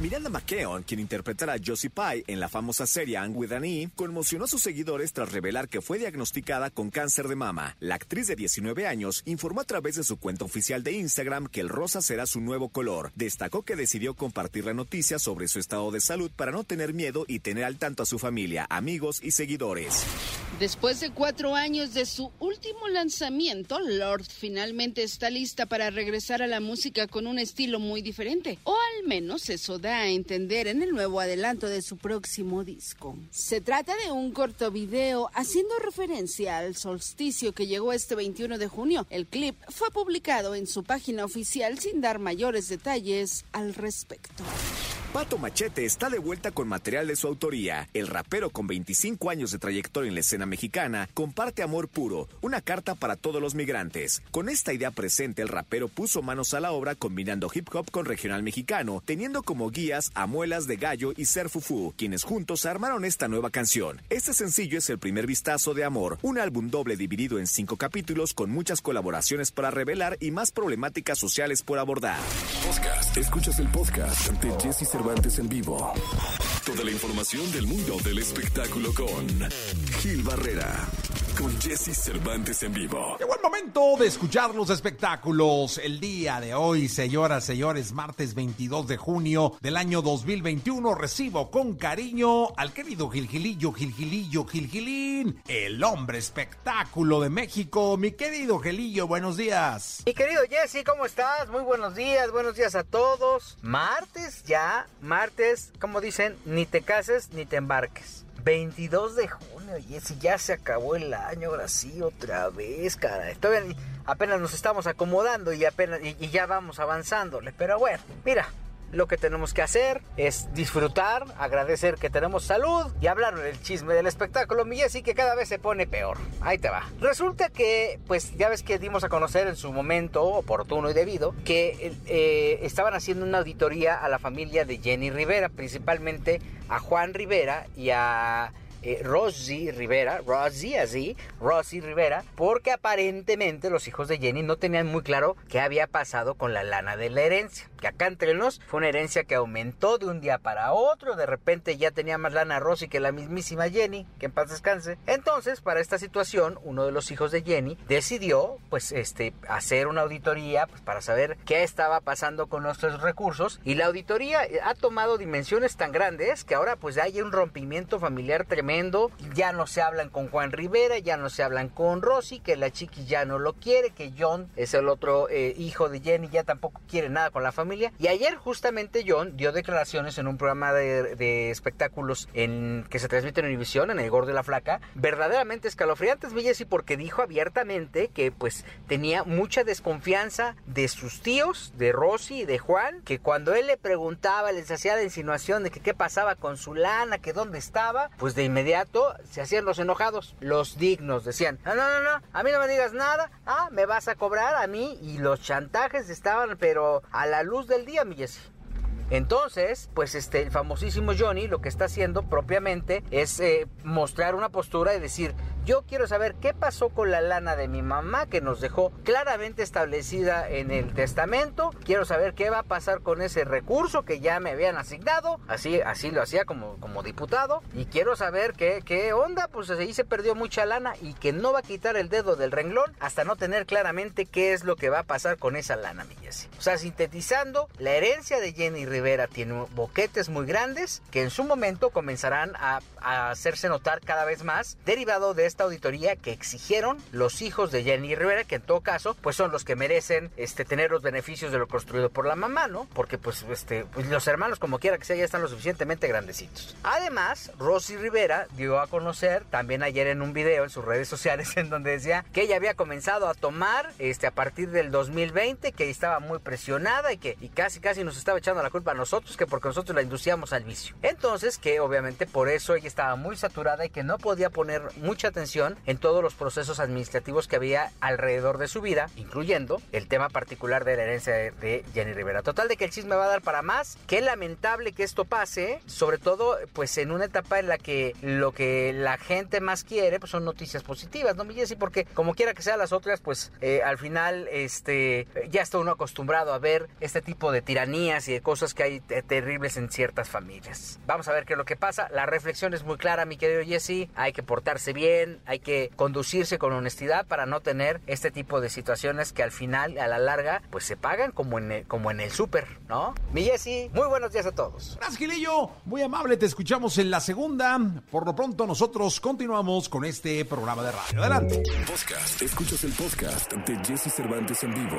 Miranda McKeon, quien interpretará a Josie Pye en la famosa serie Anne with an E, conmocionó a sus seguidores tras revelar que fue diagnosticada con cáncer de mama. La actriz de 19 años informó a través de su cuenta oficial de Instagram que el rosa será su nuevo color. Destacó que decidió compartir la noticia sobre su estado de salud para no tener miedo y tener al tanto a su familia, amigos y seguidores. Después de cuatro años de su último lanzamiento, Lord finalmente está lista para regresar a la música con un estilo muy diferente, o al menos eso da a entender en el nuevo adelanto de su próximo disco. Se trata de un corto video haciendo referencia al solsticio que llegó este 21 de junio. El clip fue publicado en su página oficial sin dar mayores detalles al respecto. Pato Machete está de vuelta con material de su autoría. El rapero con 25 años de trayectoria en la escena mexicana comparte Amor Puro, una carta para todos los migrantes. Con esta idea presente, el rapero puso manos a la obra combinando hip hop con regional mexicano, teniendo como guías a Muelas de Gallo y Ser Fufu, quienes juntos armaron esta nueva canción. Este sencillo es el primer vistazo de Amor, un álbum doble dividido en cinco capítulos con muchas colaboraciones para revelar y más problemáticas sociales por abordar. Podcast. Escuchas el podcast de Jesse En vivo. Toda la información del mundo del espectáculo con Gil Barrera. Con Jesse Cervantes en vivo. Llegó el momento de escuchar los espectáculos. El día de hoy, señoras, señores, martes 22 de junio del año 2021, recibo con cariño al querido Gilgilillo, Gilgilillo, Gilgilín, el hombre espectáculo de México. Mi querido Gelillo, buenos días. Mi querido Jesse, ¿cómo estás? Muy buenos días, buenos días a todos. Martes ya, martes, como dicen, ni te cases ni te embarques. 22 de junio, Jesse, ya se acabó el año, ahora sí, otra vez, cara. Apenas nos estamos acomodando y apenas y, y ya vamos avanzándole. Pero bueno, mira, lo que tenemos que hacer es disfrutar, agradecer que tenemos salud y hablar del chisme del espectáculo, mi Jessy, que cada vez se pone peor. Ahí te va. Resulta que, pues ya ves que dimos a conocer en su momento oportuno y debido que eh, estaban haciendo una auditoría a la familia de Jenny Rivera, principalmente a Juan Rivera y a eh, Rosy Rivera, Rosy así, Rosy Rivera, porque aparentemente los hijos de Jenny no tenían muy claro qué había pasado con la lana de la herencia. Que acá entre nos fue una herencia que aumentó de un día para otro, de repente ya tenía más lana Rosy que la mismísima Jenny, que en paz descanse. Entonces, para esta situación, uno de los hijos de Jenny decidió, pues, este, hacer una auditoría pues, para saber qué estaba pasando con nuestros recursos. Y la auditoría ha tomado dimensiones tan grandes que ahora, pues, hay un rompimiento familiar tremendo ya no se hablan con Juan Rivera, ya no se hablan con Rosy, que la chiqui ya no lo quiere, que John es el otro eh, hijo de Jenny, ya tampoco quiere nada con la familia. Y ayer justamente John dio declaraciones en un programa de, espectáculos en, que se transmite en Univisión, en El Gordo de la Flaca, verdaderamente escalofriantes, y porque dijo abiertamente que pues tenía mucha desconfianza de sus tíos, de Rosy y de Juan, que cuando él le preguntaba, les hacía la insinuación de que qué pasaba con su lana, que dónde estaba, pues de inmediato se hacían los enojados, los dignos, decían, no, no, no, no, a mí no me digas nada, ah, me vas a cobrar a mí y los chantajes estaban pero a la luz del día, mi. Entonces, pues este, el famosísimo Johnny lo que está haciendo propiamente es eh, mostrar una postura y decir, yo quiero saber qué pasó con la lana de mi mamá que nos dejó claramente establecida en el testamento. Quiero saber qué va a pasar con ese recurso que ya me habían asignado. Así, así lo hacía como, como diputado. Y quiero saber qué, qué onda. Pues ahí se perdió mucha lana y que no va a quitar el dedo del renglón hasta no tener claramente qué es lo que va a pasar con esa lana, mi Jessy. O sea, sintetizando, la herencia de Jenny Rivera tiene boquetes muy grandes que en su momento comenzarán a, a hacerse notar cada vez más derivado de esta auditoría que exigieron los hijos de Jenny Rivera, que en todo caso, pues son los que merecen este, tener los beneficios de lo construido por la mamá, ¿no? Porque pues, este, pues los hermanos, como quiera que sea, ya están lo suficientemente grandecitos. Además, Rosy Rivera dio a conocer también ayer en un video en sus redes sociales en donde decía que ella había comenzado a tomar este, a partir del 2020, que estaba muy presionada y que y casi casi nos estaba echando la culpa nosotros que porque nosotros la inducíamos al vicio. Entonces, que obviamente por eso ella estaba muy saturada y que no podía poner mucha atención en todos los procesos administrativos que había alrededor de su vida, incluyendo el tema particular de la herencia de, Jenny Rivera. Total de que el chisme va a dar para más. Qué lamentable que esto pase, sobre todo pues en una etapa en la que lo que la gente más quiere pues son noticias positivas, ¿no, mi Jessy? Porque como quiera que sean las otras, pues eh, al final este ya está uno acostumbrado a ver este tipo de tiranías y de cosas que hay terribles en ciertas familias. Vamos a ver qué es lo que pasa. La reflexión es muy clara, mi querido Jesse. Hay que portarse bien, hay que conducirse con honestidad para no tener este tipo de situaciones que al final, a la larga, pues se pagan como en el, como en el súper, ¿no? Mi Jesse, muy buenos días a todos. Gracias, Gilillo. Muy amable, te escuchamos en la segunda. Por lo pronto, nosotros continuamos con este programa de radio. Adelante. Podcast. Escuchas el podcast de Jesse Cervantes en vivo.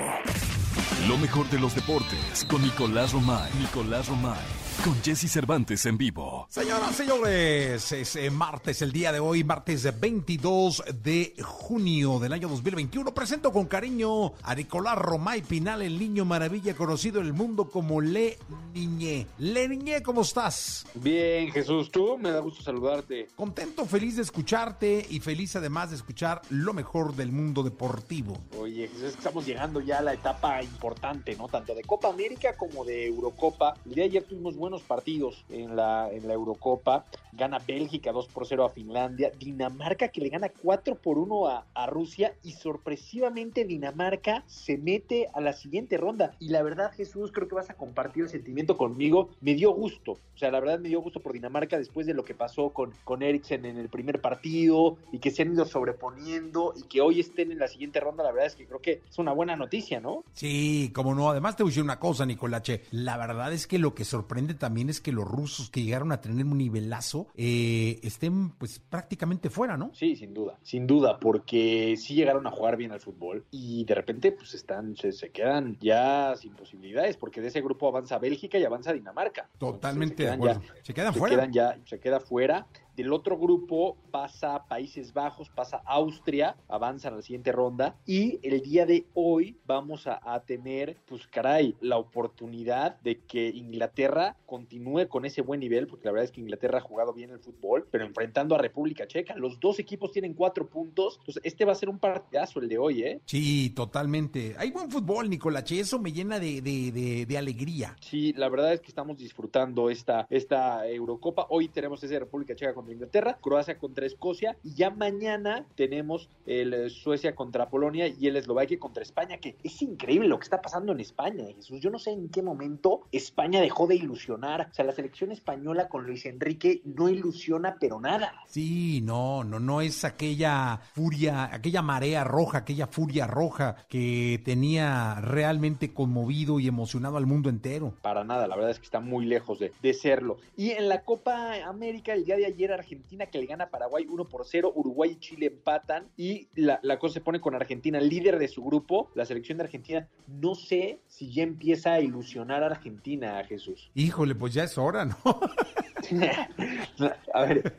Lo mejor de los deportes con Nicolás Romay. Nicolás Romay con Jesse Cervantes en vivo. Señoras, señores, es eh, martes, el día de hoy, martes 22 de junio del año 2021. Presento con cariño a Nicolás Romay Pinal, el niño maravilla conocido en el mundo como Le Niñé. Le Niñé, ¿cómo estás? Bien, Jesús, tú, me da gusto saludarte. Contento, feliz de escucharte y feliz además de escuchar lo mejor del mundo deportivo. Oye, Jesús, estamos llegando ya a la etapa importante, ¿no? Tanto de Copa América como de Eurocopa. El día de ayer tuvimos partidos en la, en la Eurocopa. Gana Bélgica 2 por 0 a Finlandia. Dinamarca que le gana 4 por 1 a, a Rusia. Y sorpresivamente Dinamarca se mete a la siguiente ronda. Y la verdad, Jesús, creo que vas a compartir el sentimiento conmigo. Me dio gusto. O sea, la verdad me dio gusto por Dinamarca después de lo que pasó con, con Eriksen en el primer partido y que se han ido sobreponiendo y que hoy estén en la siguiente ronda. La verdad es que creo que es una buena noticia, ¿no? Sí, como no. Además te voy a decir una cosa, Nicolache. La verdad es que lo que sorprende también es que los rusos que llegaron a tener un nivelazo eh, estén pues prácticamente fuera, ¿no? Sí, sin duda, sin duda, porque sí llegaron a jugar bien al fútbol y de repente pues están, se, se quedan ya sin posibilidades, porque de ese grupo avanza Bélgica y avanza Dinamarca. Totalmente Entonces, de acuerdo. Ya, se quedan se fuera. Quedan ya, se queda fuera. Del otro grupo pasa Países Bajos, pasa Austria, avanzan a la siguiente ronda. Y el día de hoy vamos a, a, tener, pues caray, la oportunidad de que Inglaterra continúe con ese buen nivel, porque la verdad es que Inglaterra ha jugado bien el fútbol, pero enfrentando a República Checa. Los dos equipos tienen cuatro puntos. Entonces, este va a ser un partidazo el de hoy, ¿eh? Sí, totalmente. Hay buen fútbol, Nicolache. Eso me llena de, de, de, de alegría. Sí, la verdad es que estamos disfrutando esta, esta Eurocopa. Hoy tenemos ese República Checa contra Inglaterra, Croacia contra Escocia y ya mañana tenemos el Suecia contra Polonia y el Eslovaquia contra España, que es increíble lo que está pasando en España, Jesús. Yo no sé en qué momento España dejó de ilusionar. O sea, la selección española con Luis Enrique no ilusiona, pero nada. Sí, no, no, no es aquella furia, aquella marea roja, aquella furia roja que tenía realmente conmovido y emocionado al mundo entero. Para nada, la verdad es que está muy lejos de, de serlo. Y en la Copa América, el día de ayer, Argentina que le gana a Paraguay 1 por 0, Uruguay y Chile empatan y la, la, cosa se pone con Argentina, líder de su grupo, la selección de Argentina. No sé si ya empieza a ilusionar a Argentina, Jesús. Híjole, pues ya es hora, ¿no? a ver,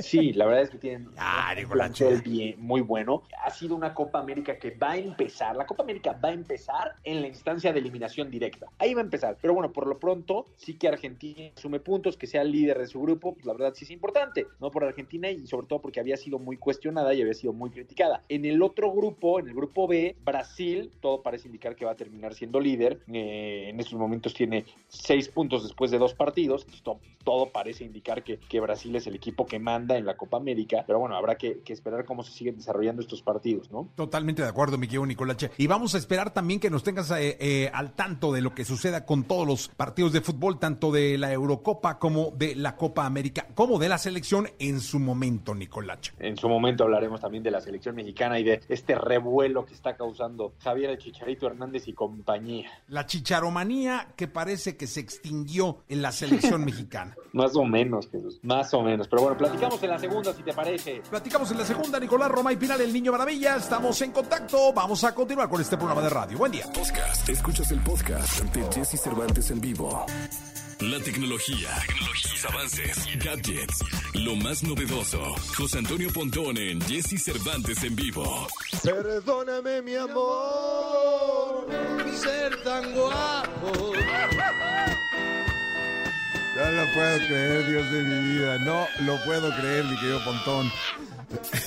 sí, la verdad es que tienen ah, un plantel bien, muy bueno. Ha sido una Copa América que va a empezar, la Copa América va a empezar en la instancia de eliminación directa. Ahí va a empezar. Pero bueno, por lo pronto, sí que Argentina sume puntos, que sea el líder de su grupo, pues la verdad sí es importante, ¿no? Por Argentina y sobre todo porque había sido muy cuestionada y había sido muy criticada. En el otro grupo, en el grupo B, Brasil, todo parece indicar que va a terminar siendo líder. Eh, en estos momentos tiene seis puntos después de dos partidos. Todo, todo parece indicar que, que, Brasil es el equipo que manda en la Copa América, pero bueno, habrá que, que esperar cómo se siguen desarrollando estos partidos, ¿no? Totalmente de acuerdo, mi querido Nicolache. Y vamos a esperar también que nos tengas eh, eh, al tanto de lo que suceda con todos los partidos de fútbol, tanto de la Eurocopa como de la Copa América, como de la selección en su momento, Nicolache. En su momento hablaremos también de la selección mexicana y de este revuelo que está causando Javier el Chicharito Hernández y compañía. La chicharomanía que parece que se extinguió en la selección mexicana. Más o menos, Jesús. Más o menos. Pero bueno, platicamos en la segunda, si te parece. Platicamos en la segunda, Nicolás Roma y Pinal, el Niño Maravilla. Estamos en contacto. Vamos a continuar con este programa de radio. Buen día. Podcast. Escuchas el podcast de Jesse Cervantes en vivo. La tecnología, tecnologías, avances, gadgets, lo más novedoso. José Antonio Pontón en Jesse Cervantes en vivo. Perdóname, mi amor, ser tan guapo. Lo puedo creer, Dios de mi vida. No lo puedo creer, mi querido Pontón.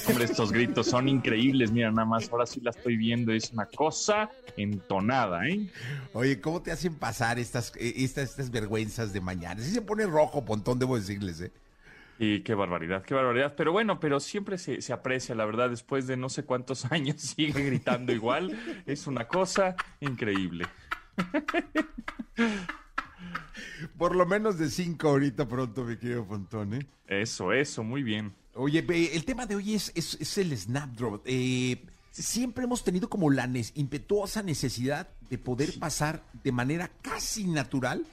Hombre, estos gritos son increíbles. Mira, nada más, ahora sí la estoy viendo. Es una cosa entonada, ¿eh? Oye, ¿cómo te hacen pasar estas, eh, estas, estas vergüenzas de mañana? Si se pone rojo, Pontón, debo decirles, ¿eh? Y qué barbaridad, qué barbaridad. Pero bueno, pero siempre se, se, aprecia, la verdad, después de no sé cuántos años sigue gritando igual. Es una cosa increíble. Por lo menos de cinco ahorita pronto, mi querido Pontón, ¿eh? Eso, eso, muy bien. Oye, el tema de hoy es, es, el Snapdrop. Eh, siempre hemos tenido como la impetuosa necesidad de poder pasar de manera casi natural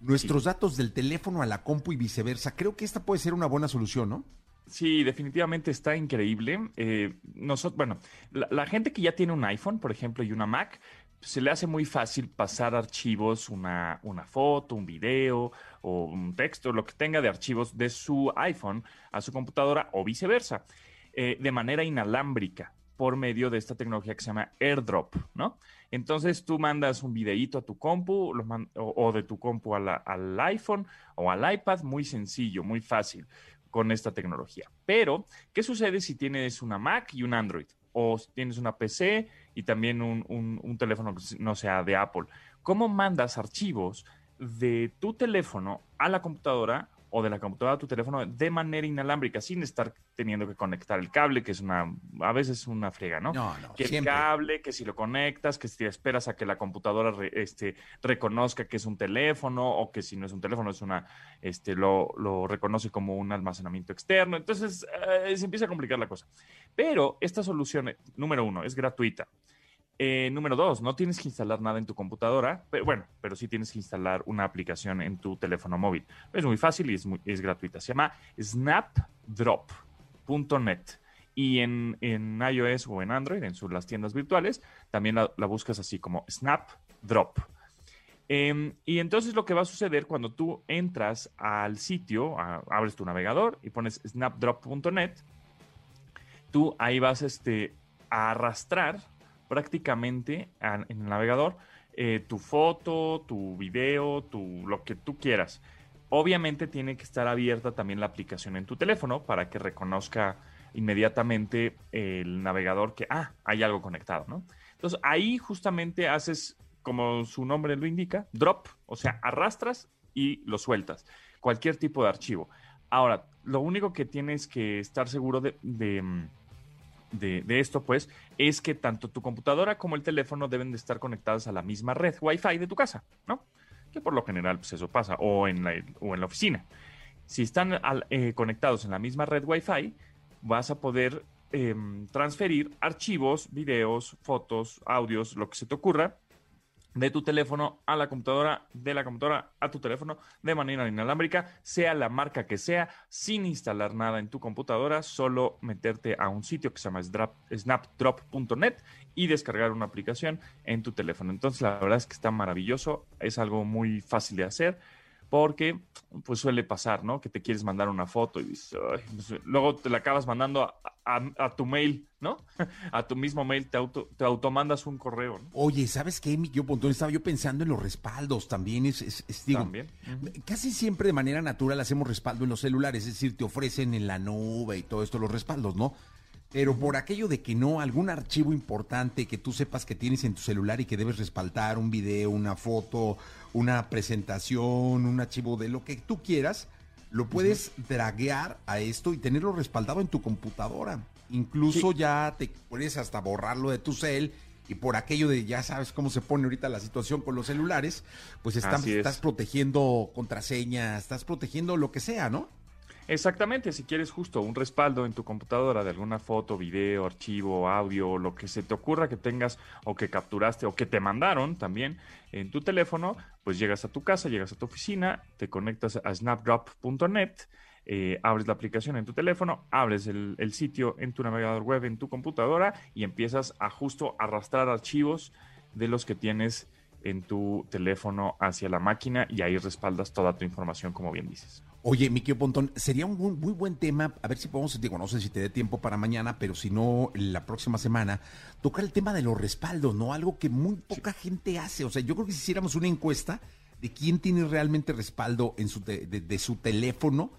nuestros datos del teléfono a la compu y viceversa. Creo que esta puede ser una buena solución, ¿no? Sí, definitivamente está increíble. Eh, nosotros, bueno, la, gente que ya tiene un iPhone, por ejemplo, y una Mac, se le hace muy fácil pasar archivos, una, una foto, un video o un texto, lo que tenga de archivos de su iPhone a su computadora o viceversa, eh, de manera inalámbrica por medio de esta tecnología que se llama AirDrop, ¿no? Entonces tú mandas un videíto a tu compu o, de tu compu al iPhone o al iPad, muy sencillo, muy fácil con esta tecnología. Pero, ¿qué sucede si tienes una Mac y un Android? O tienes una PC y también un, un teléfono que no sea de Apple. ¿Cómo mandas archivos de tu teléfono a la computadora o de la computadora a tu teléfono de manera inalámbrica, sin estar teniendo que conectar el cable, que es una, a veces una friega, ¿no? No, no. Que el cable, que si lo conectas, que si esperas a que la computadora este, reconozca que es un teléfono, o que si no es un teléfono, es una, este, lo, lo reconoce como un almacenamiento externo. Entonces, eh, se empieza a complicar la cosa. Pero esta solución, número uno, es gratuita. Eh, número dos, no tienes que instalar nada en tu computadora, pero bueno, pero sí tienes que instalar una aplicación en tu teléfono móvil. Es muy fácil y es, es gratuita. Se llama snapdrop.net. Y en, en, iOS o en Android, en las tiendas virtuales, también la, buscas así como Snapdrop. Em, y entonces lo que va a suceder cuando tú entras al sitio, abres tu navegador y pones snapdrop.net, tú ahí vas este, a arrastrar prácticamente en el navegador eh, tu foto, tu video, tu, lo que tú quieras. Obviamente tiene que estar abierta también la aplicación en tu teléfono para que reconozca inmediatamente el navegador que, ah, hay algo conectado, ¿no? Entonces ahí justamente haces, como su nombre lo indica, drop, o sea, arrastras y lo sueltas, cualquier tipo de archivo. Ahora, lo único que tienes que estar seguro de mm, de, esto, pues, es que tanto tu computadora como el teléfono deben de estar conectados a la misma red Wi-Fi de tu casa, ¿no? Que por lo general, pues eso pasa, o en la, o en la oficina. Si están eh, conectados en la misma red Wi-Fi, vas a poder em, transferir archivos, videos, fotos, audios, lo que se te ocurra, de tu teléfono a la computadora, de la computadora a tu teléfono de manera inalámbrica, sea la marca que sea, sin instalar nada en tu computadora, solo meterte a un sitio que se llama snapdrop.net y descargar una aplicación en tu teléfono. Entonces, la verdad es que está maravilloso, es algo muy fácil de hacer porque pues suele pasar, ¿no? Que te quieres mandar una foto y dices, pues, luego te la acabas mandando a, tu mail, ¿no? a tu mismo mail te, auto, te automandas un correo. ¿no? Oye, ¿sabes qué, Yo Pontón? Estaba yo pensando en los respaldos también. Es, es, digo, ¿También? Casi siempre de manera natural hacemos respaldo en los celulares, es decir, te ofrecen en la nube y todo esto los respaldos, ¿no? Pero por aquello de que no, algún archivo importante que tú sepas que tienes en tu celular y que debes respaldar, un video, una foto, una presentación, un archivo de lo que tú quieras, lo puedes draguear a esto y tenerlo respaldado en tu computadora. Incluso ya te puedes hasta borrarlo de tu cel y por aquello de ya sabes cómo se pone ahorita la situación con los celulares, pues estás protegiendo contraseñas, estás protegiendo lo que sea, ¿no? Exactamente, si quieres justo un respaldo en tu computadora de alguna foto, video, archivo, audio, lo que se te ocurra que tengas o que capturaste o que te mandaron también en tu teléfono, pues llegas a tu casa, llegas a tu oficina, te conectas a snapdrop.net, eh, abres la aplicación en tu teléfono, abres el, el, sitio en tu navegador web en tu computadora y empiezas a justo arrastrar archivos de los que tienes en tu teléfono hacia la máquina y ahí respaldas toda tu información como bien dices. Oye, Miquel Pontón, sería un muy, buen tema, a ver si podemos, digo, no sé si te dé tiempo para mañana, pero si no, la próxima semana, tocar el tema de los respaldos, ¿no? Algo que muy poca gente hace. O sea, yo creo que si hiciéramos una encuesta, de quién tiene realmente respaldo en su de, de su teléfono,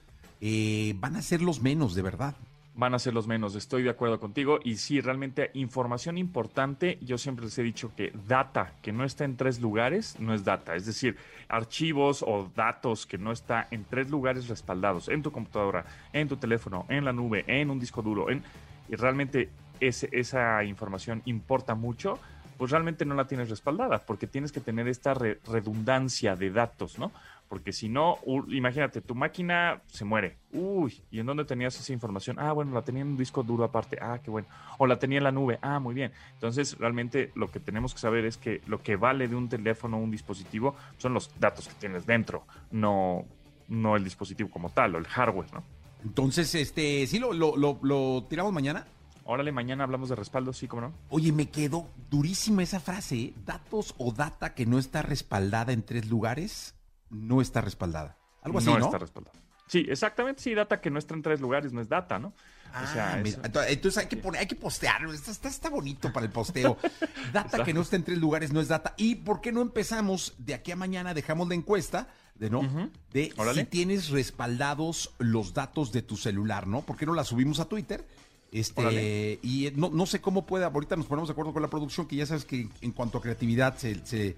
eh, van a ser los menos, de verdad van a ser los menos. Estoy de acuerdo contigo. Y sí, realmente información importante. Yo siempre les he dicho que data que no está en tres lugares no es data. Es decir, archivos o datos que no está en tres lugares respaldados, en tu computadora, en tu teléfono, en la nube, en un disco duro. En, y realmente esa información importa mucho pues realmente no la tienes respaldada, porque tienes que tener esta redundancia de datos, ¿no? Porque si no, imagínate, tu máquina se muere. Uy, ¿y en dónde tenías esa información? Ah, bueno, la tenía en un disco duro aparte. Ah, qué bueno. O la tenía en la nube. Ah, muy bien. Entonces, realmente lo que tenemos que saber es que lo que vale de un teléfono o un dispositivo son los datos que tienes dentro, no, no el dispositivo como tal o el hardware, ¿no? Entonces, este, ¿sí lo, lo, lo, tiramos mañana? Órale, mañana hablamos de respaldo, sí, cómo no. Oye, me quedó durísima esa frase, ¿eh? Datos o data que no está respaldada en tres lugares no está respaldada. Algo así, ¿no? No está respaldada. Sí, exactamente, sí, data que no está en tres lugares, no es data, ¿no? o sea, ah, entonces hay que poner, hay que postear, está, está, bonito para el posteo. Data que no está en tres lugares no es data. ¿Y por qué no empezamos de aquí a mañana? Dejamos la encuesta de no de si tienes respaldados los datos de tu celular, ¿no? ¿Por qué no la subimos a Twitter? Este, y no, no sé cómo puede, ahorita nos ponemos de acuerdo con la producción, que ya sabes que en cuanto a creatividad se se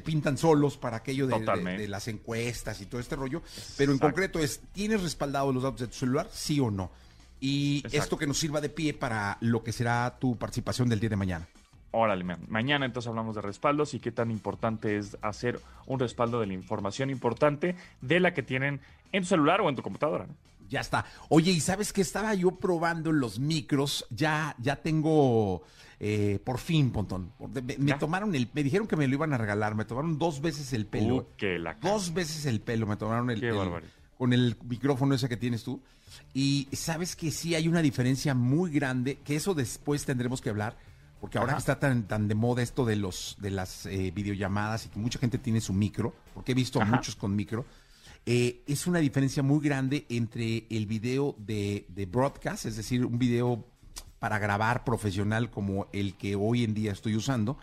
pintan solos para aquello de, las encuestas y todo este rollo. Pero en concreto es, ¿tienes respaldado los datos de tu celular? Sí o no. Y esto que nos sirva de pie para lo que será tu participación del día de mañana. Órale, mañana entonces hablamos de respaldos y qué tan importante es hacer un respaldo de la información importante de la que tienen en tu celular o en tu computadora. Ya está. Oye, ¿y sabes que estaba yo probando los micros? Ya, ya tengo eh, por fin, Pontón. Me, tomaron el, me dijeron que me lo iban a regalar, me tomaron dos veces el pelo. Uh, la dos veces el pelo, me tomaron el, con el micrófono ese que tienes tú. Y sabes que sí hay una diferencia muy grande, que eso después tendremos que hablar, porque ahora está tan, tan de moda esto de los de las eh, videollamadas y que mucha gente tiene su micro, porque he visto a muchos con micro. Eh, es una diferencia muy grande entre el video de, de broadcast, es decir, un video para grabar profesional como el que hoy en día estoy usando,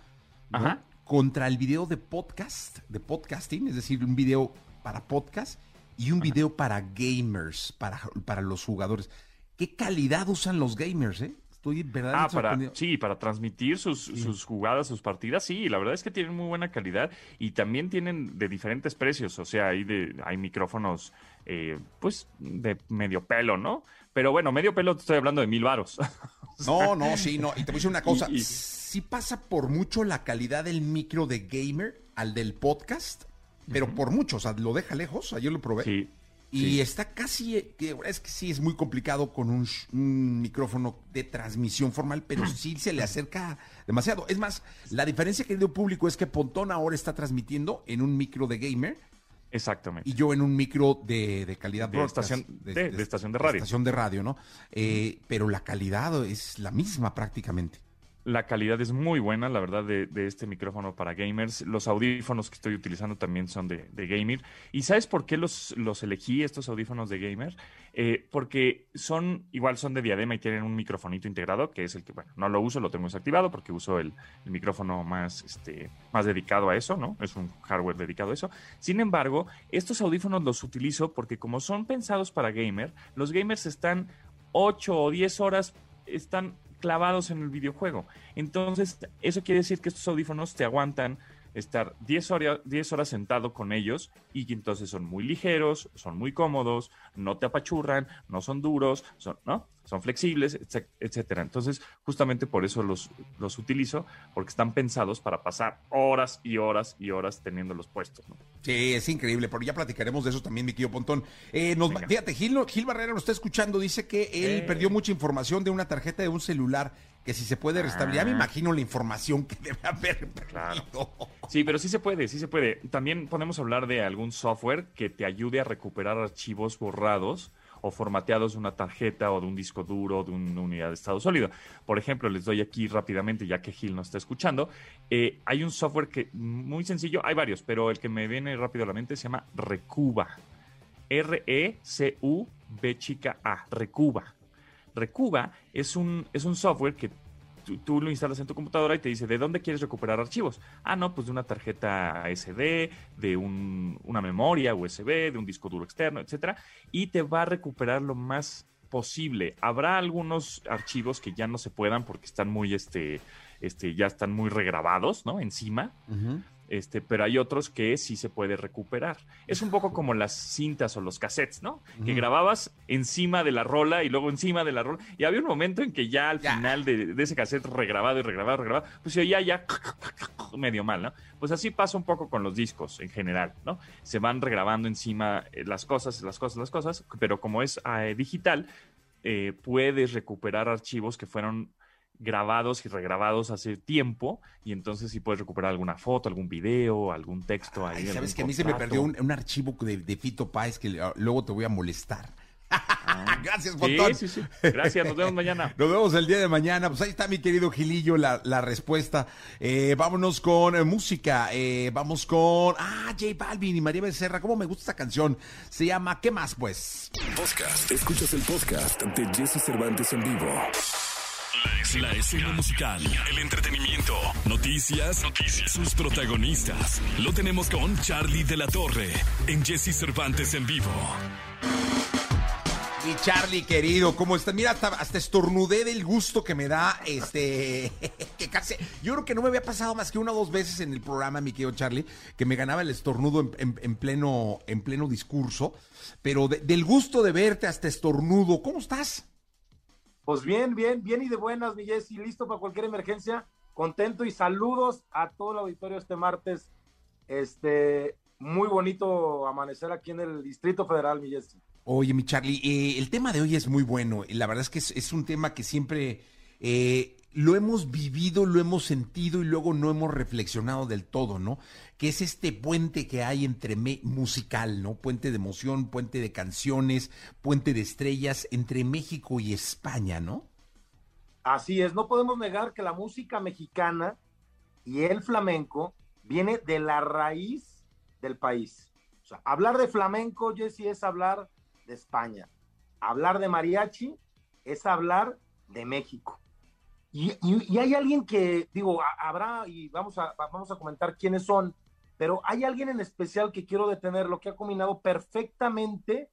contra el video de podcast, de podcasting, es decir, un video para podcast y un video para gamers, para, para los jugadores. ¿Qué calidad usan los gamers, eh? Estoy verdaderamente ah, para, sí, para transmitir sus, sus, jugadas, sus partidas, sí, la verdad es que tienen muy buena calidad y también tienen de diferentes precios, o sea, hay, de, hay micrófonos, eh, pues, de medio pelo, ¿no? Pero bueno, medio pelo estoy hablando de mil varos. No, no, sí, no. Y te voy a decir una cosa. Sí pasa por mucho la calidad del micro de gamer al del podcast, pero por mucho. O sea, lo deja lejos. Ayer lo probé. Sí. Y está casi, es que sí es muy complicado con un, micrófono de transmisión formal, pero sí se le acerca demasiado. Es más, la diferencia, querido público, es que Pontón ahora está transmitiendo en un micro de gamer Exactamente. Y yo en un micro de, calidad de estación de, estación de radio. estación de radio, ¿no? Eh, pero la calidad es la misma prácticamente. La calidad es muy buena, la verdad, de, este micrófono para gamers. Los audífonos que estoy utilizando también son de, de gamer. ¿Y sabes por qué los, los elegí, estos audífonos de gamer? Eh, porque son, igual son de diadema y tienen un microfonito integrado, que es el que, bueno, no lo uso, lo tengo desactivado porque uso el, micrófono más, este, más dedicado a eso, ¿no? Es un hardware dedicado a eso. Sin embargo, estos audífonos los utilizo porque como son pensados para gamer, los gamers están 8 o 10 horas, están clavados en el videojuego. Entonces, eso quiere decir que estos audífonos te aguantan estar 10 horas, 10 horas sentado con ellos y entonces son muy ligeros, son muy cómodos, no te apachurran, no son duros, son, ¿no? son flexibles, etcétera. Entonces, justamente por eso los, los utilizo, porque están pensados para pasar horas y horas y horas teniéndolos puestos. ¿no? Sí, es increíble, pero ya platicaremos de eso también, mi querido Pontón. Eh, nos, fíjate, Gil, Gil, Barrera nos está escuchando, dice que él perdió mucha información de una tarjeta de un celular que si se puede restablecer. Ya me ah. imagino la información que debe haber perdido. Sí, pero sí se puede, sí se puede. También podemos hablar de algún software que te ayude a recuperar archivos borrados o formateados de una tarjeta o de un disco duro, de una unidad de estado sólido. Por ejemplo, les doy aquí rápidamente, ya que Gil nos está escuchando, eh, hay un software que muy sencillo, hay varios, pero el que me viene rápido a la mente se llama Recuba. R-E-C-U-B chica A, Recuba. Recuba es un, es un software que tú, lo instalas en tu computadora y te dice, ¿de dónde quieres recuperar archivos? Ah, no, pues de una tarjeta SD, de una memoria USB, de un disco duro externo, etcétera, y te va a recuperar lo más posible. Habrá algunos archivos que ya no se puedan porque están muy, este, este, ya están muy regrabados, ¿no? Encima. Este, pero hay otros que sí se puede recuperar. Es un poco como las cintas o los cassettes, ¿no? Que grababas encima de la rola y luego encima de la rola. Y había un momento en que ya al final de, ese cassette regrabado y regrabado, regrabado, pues se oía ya medio mal, ¿no? Pues así pasa un poco con los discos en general, ¿no? Se van regrabando encima eh, las cosas, las cosas, las cosas, pero como es eh, digital, eh, puedes recuperar archivos que fueron grabados y regrabados hace tiempo y entonces si puedes recuperar alguna foto, algún video, algún texto ahí. Sabes que a mí se me perdió un, archivo de, Fito Páez que luego te voy a molestar. Ah. Gracias, Botón. Sí, sí, sí. Gracias, nos vemos mañana. nos vemos el día de mañana. Pues ahí está mi querido Gilillo, la, respuesta. Eh, vámonos con eh, música. Eh, vamos con. Ah, J Balvin y María Becerra. ¿Cómo me gusta esta canción? Se llama ¿Qué más, pues? Podcast. Escuchas el podcast de Jesse Cervantes en vivo. La escena, musical, el entretenimiento, noticias, sus protagonistas. Lo tenemos con Charlie de la Torre en Jesse Cervantes en vivo. Y Charlie, querido, ¿cómo estás? Mira, hasta, hasta, estornudé del gusto que me da este. que casi. Yo creo que no me había pasado más que una o dos veces en el programa, mi querido Charlie, que me ganaba el estornudo en, pleno, en pleno discurso. Pero del gusto de verte hasta estornudo, ¿cómo estás? Pues bien, bien, bien y de buenas, mi Jessy, listo para cualquier emergencia, contento y saludos a todo el auditorio este martes. Este, muy bonito amanecer aquí en el Distrito Federal, mi. Oye, mi Charlie, eh, el tema de hoy es muy bueno. La verdad es que es, un tema que siempre eh, lo hemos vivido, lo hemos sentido y luego no hemos reflexionado del todo, ¿no? Que es este puente que hay entre musical, ¿no? Puente de emoción, puente de canciones, puente de estrellas entre México y España, ¿no? Así es, no podemos negar que la música mexicana y el flamenco viene de la raíz del país. O sea, hablar de flamenco, Jesse, es hablar de España. Hablar de mariachi es hablar de México. Y, hay alguien que, digo, habrá, y vamos a, vamos a comentar quiénes son, pero hay alguien en especial que quiero detener, lo que ha combinado perfectamente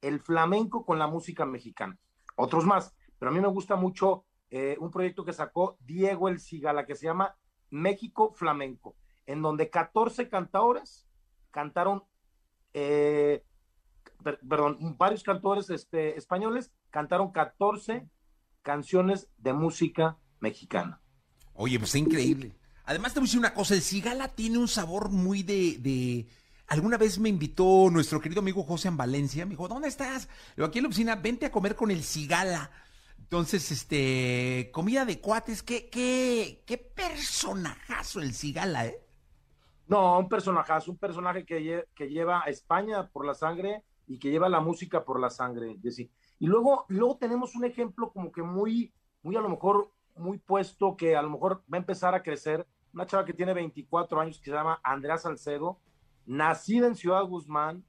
el flamenco con la música mexicana. Otros más, pero a mí me gusta mucho eh, un proyecto que sacó Diego El Cigala, que se llama México Flamenco, en donde 14 cantadores cantaron, eh, perdón, varios cantores este, españoles cantaron 14 canciones de música mexicana. Oye, pues es increíble. Además te voy a decir una cosa, el cigala tiene un sabor muy de, Alguna vez me invitó nuestro querido amigo José en Valencia, me dijo, ¿dónde estás? Yo aquí en la oficina, vente a comer con el cigala. Entonces, este, comida de cuates, qué, qué, qué personajazo el cigala, ¿eh? No, un personajazo, un personaje que, que lleva a España por la sangre y que lleva la música por la sangre, Jessy. Y luego, luego tenemos un ejemplo como que muy, muy a lo mejor muy puesto que a lo mejor va a empezar a crecer. Una chava que tiene 24 años que se llama Andrea Salcedo, nacida en Ciudad Guzmán,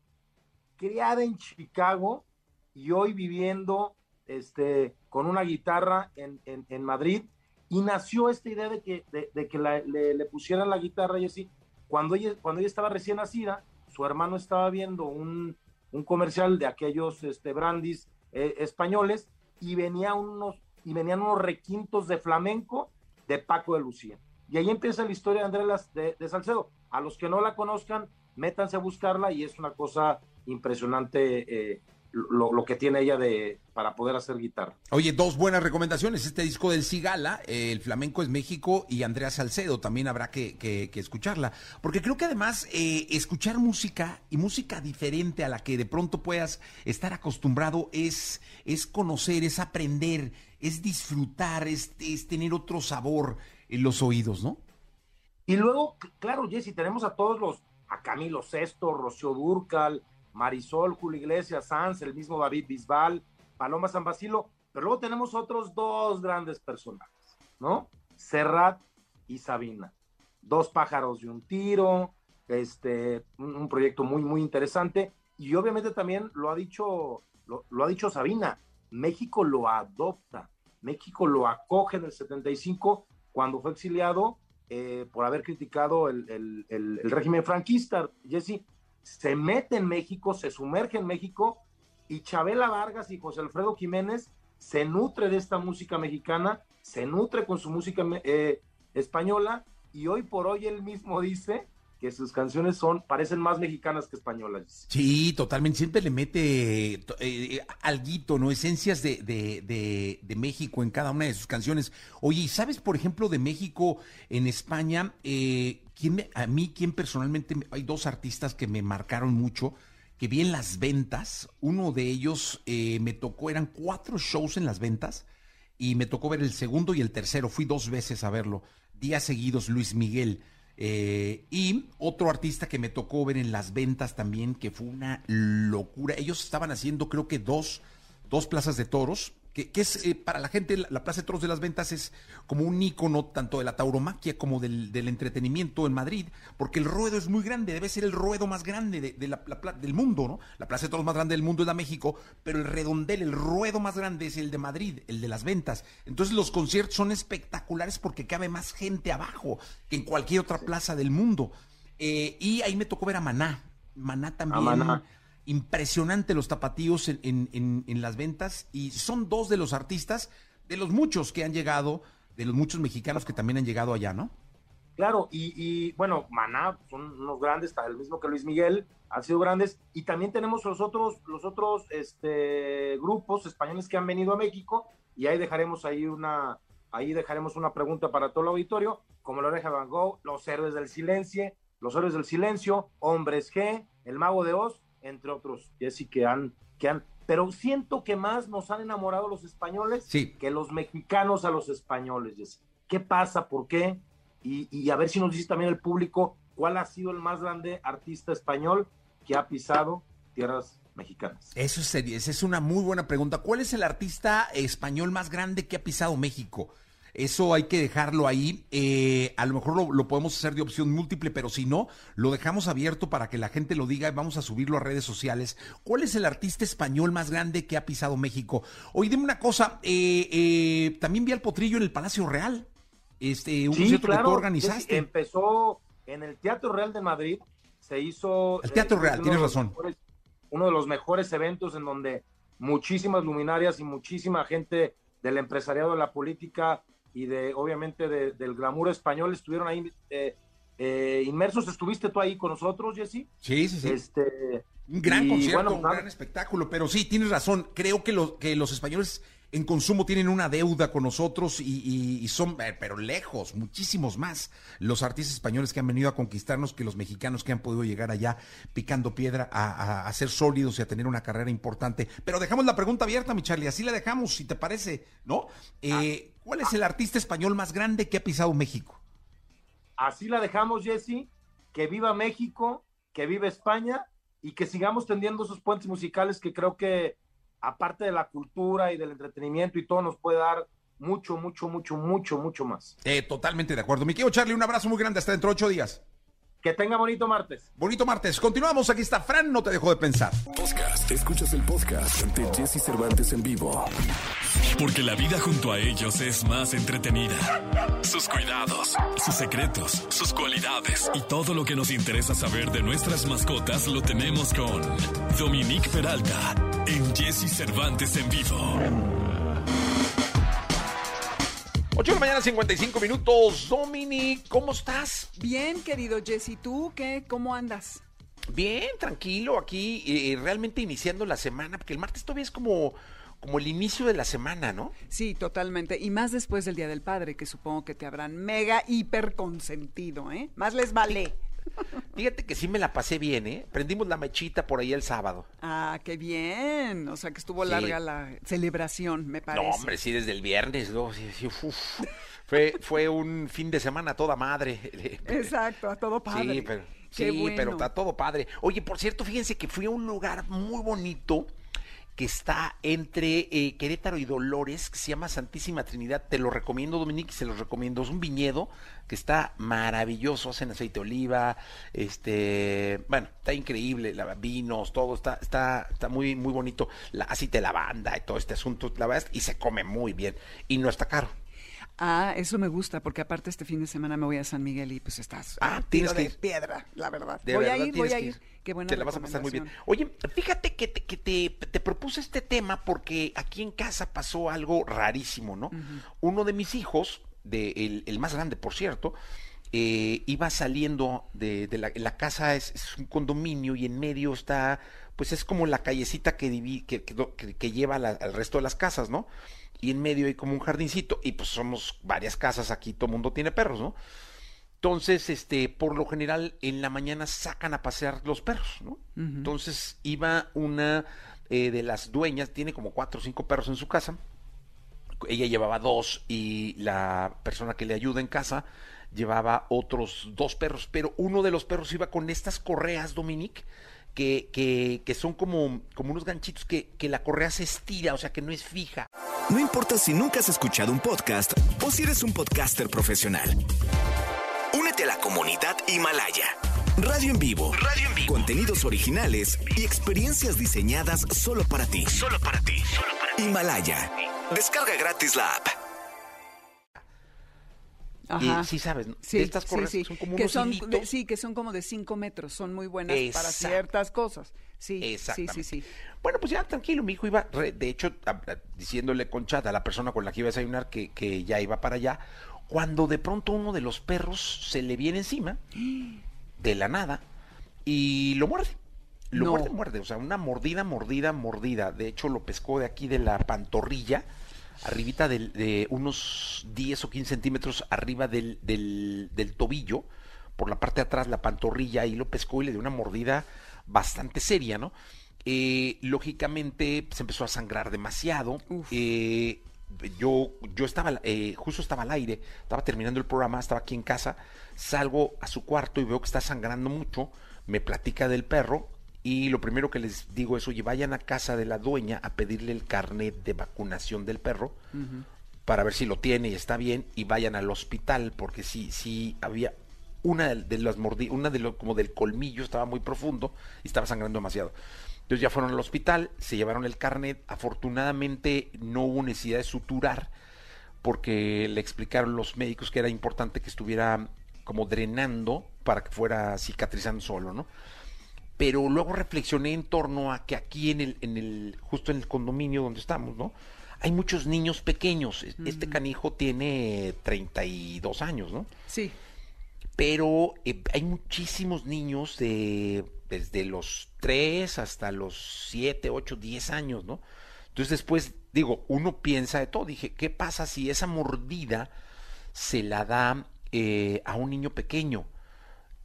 criada en Chicago y hoy viviendo este, con una guitarra en, en, Madrid. Y nació esta idea de que, de, que le, pusieran la guitarra y así. Cuando ella, cuando ella estaba recién nacida, su hermano estaba viendo un, un comercial de aquellos este, brandis eh, españoles y venía unos, y venían unos requintos de flamenco de Paco de Lucía. Y ahí empieza la historia de Andrés de, Salcedo. A los que no la conozcan, métanse a buscarla y es una cosa impresionante eh, lo, que tiene ella de para poder hacer guitarra. Oye, dos buenas recomendaciones. Este disco del Cigala, El Flamenco es México y Andrea Salcedo, también habrá que, escucharla. Porque creo que además eh, escuchar música y música diferente a la que de pronto puedas estar acostumbrado es, es conocer, es aprender, es disfrutar, es, es tener otro sabor en los oídos, ¿no? Y luego, claro, Jessy, tenemos a todos los, a Camilo Sesto, Rocío Durcal, Marisol, Julio Iglesias, Sanz, el mismo David Bisbal, Paloma San Basilo, pero luego tenemos otros dos grandes personajes, ¿no? Serrat y Sabina. Dos pájaros de un tiro, este, un, proyecto muy, muy interesante. Y obviamente también lo ha dicho, lo, ha dicho Sabina, México lo adopta. México lo acoge en el 75 cuando fue exiliado eh, por haber criticado el, régimen franquista. Jesse se mete en México, se sumerge en México y Chabela Vargas y José Alfredo Jiménez se nutre de esta música mexicana, se nutre con su música eh, española y hoy por hoy él mismo dice que sus canciones son parecen más mexicanas que españolas. Sí, totalmente. Siempre le mete eh, eh alguito, ¿no? Esencias de, de, de, México en cada una de sus canciones. Oye, ¿sabes, por ejemplo, de México en España? Eh, ¿quién a mí, quién personalmente, hay dos artistas que me marcaron mucho, que vi en las ventas. Uno de ellos eh, me tocó, eran cuatro shows en las ventas, y me tocó ver el segundo y el tercero. Fui dos veces a verlo, días seguidos, Luis Miguel. Eh, y otro artista que me tocó ver en las ventas también, que fue una locura. Ellos estaban haciendo creo que dos, dos plazas de toros que, es eh, para la gente, la, Plaza de Toros de las Ventas es como un ícono tanto de la tauromaquia como del, entretenimiento en Madrid, porque el ruedo es muy grande, debe ser el ruedo más grande de, la, del mundo, ¿no? La Plaza de Toros más grande del mundo es la México, pero el redondel, el ruedo más grande es el de Madrid, el de las ventas. Entonces los conciertos son espectaculares porque cabe más gente abajo que en cualquier otra plaza del mundo. Eh, y ahí me tocó ver a Maná. Maná también impresionante los tapatíos en, las ventas y son dos de los artistas, de los muchos que han llegado, de los muchos mexicanos que también han llegado allá, ¿no? Claro, y, bueno, Maná son unos grandes, el mismo que Luis Miguel, han sido grandes, y también tenemos los otros, los otros este, grupos españoles que han venido a México, y ahí dejaremos ahí una, ahí dejaremos una pregunta para todo el auditorio, como lo deja Van Gogh, Los Héroes del Silencio, Los Héroes del Silencio, Hombres G, El Mago de Oz, entre otros, Jesse, que han, que han, pero siento que más nos han enamorado los españoles que los mexicanos a los españoles, Jesse. ¿Qué pasa? ¿Por qué? Y, a ver si nos dice también el público cuál ha sido el más grande artista español que ha pisado tierras mexicanas. Eso sería, esa es una muy buena pregunta. ¿Cuál es el artista español más grande que ha pisado México? Eso hay que dejarlo ahí. Eh, a lo mejor lo, podemos hacer de opción múltiple, pero si no, lo dejamos abierto para que la gente lo diga. Vamos a subirlo a redes sociales. ¿Cuál es el artista español más grande que ha pisado México? Oye, dime una cosa. Eh, eh, también vi al Potrillo en el Palacio Real. Este, un sí, que tú organizaste. Empezó en el Teatro Real de Madrid. Se hizo. El Teatro Real, tienes razón. uno de los mejores eventos en donde muchísimas luminarias y muchísima gente del empresariado de la política y de obviamente del glamour español estuvieron ahí eh, eh, inmersos. ¿Estuviste tú ahí con nosotros, Jesse? Sí, sí, sí. Este, un gran concierto, un gran espectáculo, pero sí, tienes razón. Creo que, los que los españoles en consumo tienen una deuda con nosotros y, son, eh, pero lejos, muchísimos más los artistas españoles que han venido a conquistarnos que los mexicanos que han podido llegar allá picando piedra a, ser sólidos y a tener una carrera importante. Pero dejamos la pregunta abierta, mi Charlie, así la dejamos, si te parece, ¿no? Eh, ¿Cuál es el artista español más grande que ha pisado México? Así la dejamos, Jesse, que viva México, que viva España y que sigamos tendiendo esos puentes musicales que creo que aparte de la cultura y del entretenimiento y todo, nos puede dar mucho, mucho, mucho, mucho, mucho más. Eh, totalmente de acuerdo. Mi querido Charlie, un abrazo muy grande hasta dentro de ocho días. Que tenga bonito martes. Bonito martes. Continuamos. Aquí está Fran, no te dejo de pensar. Podcast. Escuchas el podcast de Jesse Cervantes en vivo. Porque la vida junto a ellos es más entretenida. Sus cuidados, sus secretos, sus cualidades y todo lo que nos interesa saber de nuestras mascotas lo tenemos con Dominique Peralta en Jesse Cervantes en vivo. 8 de la mañana, 55 minutos. Dominic, ¿cómo estás? Bien, querido Jesse. ¿Tú qué? ¿Cómo andas? Bien, tranquilo, aquí eh, realmente iniciando la semana, porque el martes todavía es como, como el inicio de la semana, ¿no? Sí, totalmente. Y más después del Día del Padre, que supongo que te habrán mega hiper consentido, ¿eh? Más les vale. Fíjate que sí me la pasé bien, ¿eh? Prendimos la mechita por ahí el sábado. Ah, qué bien. O sea, que estuvo larga la celebración, me parece. No, hombre, sí, desde el viernes, ¿no? Fue, fue un fin de semana a toda madre. Exacto, a todo padre. Sí, pero, sí, pero a todo padre. Oye, por cierto, fíjense que fui a un lugar muy bonito que está entre eh, Querétaro y Dolores, que se llama Santísima Trinidad. Te lo recomiendo, Dominique, se los recomiendo. Es un viñedo que está maravilloso, hacen aceite de oliva, este, bueno, está increíble, la, vinos, todo está, está, está muy, muy bonito, la, aceite de lavanda y todo este asunto, la verdad, y se come muy bien y no está caro. Ah, eso me gusta, porque aparte este fin de semana me voy a San Miguel y pues estás Ah, tienes tiro que de ir. piedra, la verdad. De voy verdad a ir, voy a ir. Qué buena Te la vas a pasar muy bien. Oye, fíjate que, te, que te, te propuse este tema porque aquí en casa pasó algo rarísimo, ¿no? Uno de mis hijos, de, el, el más grande, por cierto, eh, iba saliendo de, de la, la casa, es, es un condominio y en medio está, pues es como la callecita que, divi- que, que, que- que lleva la- al resto de las casas, ¿no? Y en medio hay como un jardincito y pues somos varias casas aquí, todo mundo tiene perros, ¿no? Entonces, este, por lo general, en la mañana sacan a pasear los perros, ¿no? Entonces iba una eh, de las dueñas, tiene como cuatro o cinco perros en su casa. Ella llevaba dos y la persona que le ayuda en casa llevaba otros dos perros, pero uno de los perros iba con estas correas, Dominique, que, que, que son como, como unos ganchitos que, que la correa se estira, o sea que no es fija. No importa si nunca has escuchado un podcast o si eres un podcaster profesional. Únete a la comunidad Himalaya. Radio en vivo. Radio en vivo. Contenidos originales y experiencias diseñadas solo para ti. Solo para ti. Himalaya. Descarga gratis la app. Ajá. Y sí sabes, ¿no? Sí, De estas sí, correas sí. son como que unos son, hilitos. de- sí, que son como de 5 metros, son muy buenas para ciertas cosas. Sí, sí, Exactamente. sí, sí. Bueno, pues ya tranquilo, mi hijo iba, re- de hecho, a- a- diciéndole con chat a la persona con la que iba a desayunar que, que ya iba para allá, cuando de pronto uno de los perros se le viene encima, de la nada, y lo muerde. Lo No. muerde, muerde, o sea, una mordida, mordida, mordida. De hecho, lo pescó de aquí de la pantorrilla, arribita del- de unos 10 o 15 centímetros arriba del, del, del tobillo, por la parte de atrás, la pantorrilla, y lo pescó y le dio una mordida bastante seria, ¿no? Eh, lógicamente se empezó a sangrar demasiado. Eh, yo, yo estaba, eh, justo estaba al aire, estaba terminando el programa, estaba aquí en casa, salgo a su cuarto y veo que está sangrando mucho, me platica del perro y lo primero que les digo es, oye, vayan a casa de la dueña a pedirle el carnet de vacunación del perro para ver si lo tiene y está bien y vayan al hospital porque sí, sí había una de las mordidas, una de los como del colmillo estaba muy profundo y estaba sangrando demasiado. Entonces ya fueron al hospital, se llevaron el carnet, afortunadamente no hubo necesidad de suturar porque le explicaron los médicos que era importante que estuviera como drenando para que fuera cicatrizando solo, ¿no? Pero luego reflexioné en torno a que aquí en el, en el, justo en el condominio donde estamos, ¿no? Hay muchos niños pequeños. Este canijo tiene 32 años, ¿no? Sí. Pero eh, hay muchísimos niños de desde los 3 hasta los 7, 8, 10 años, ¿no? Entonces después, digo, uno piensa de todo. Dije, ¿qué pasa si esa mordida se la da eh, a un niño pequeño?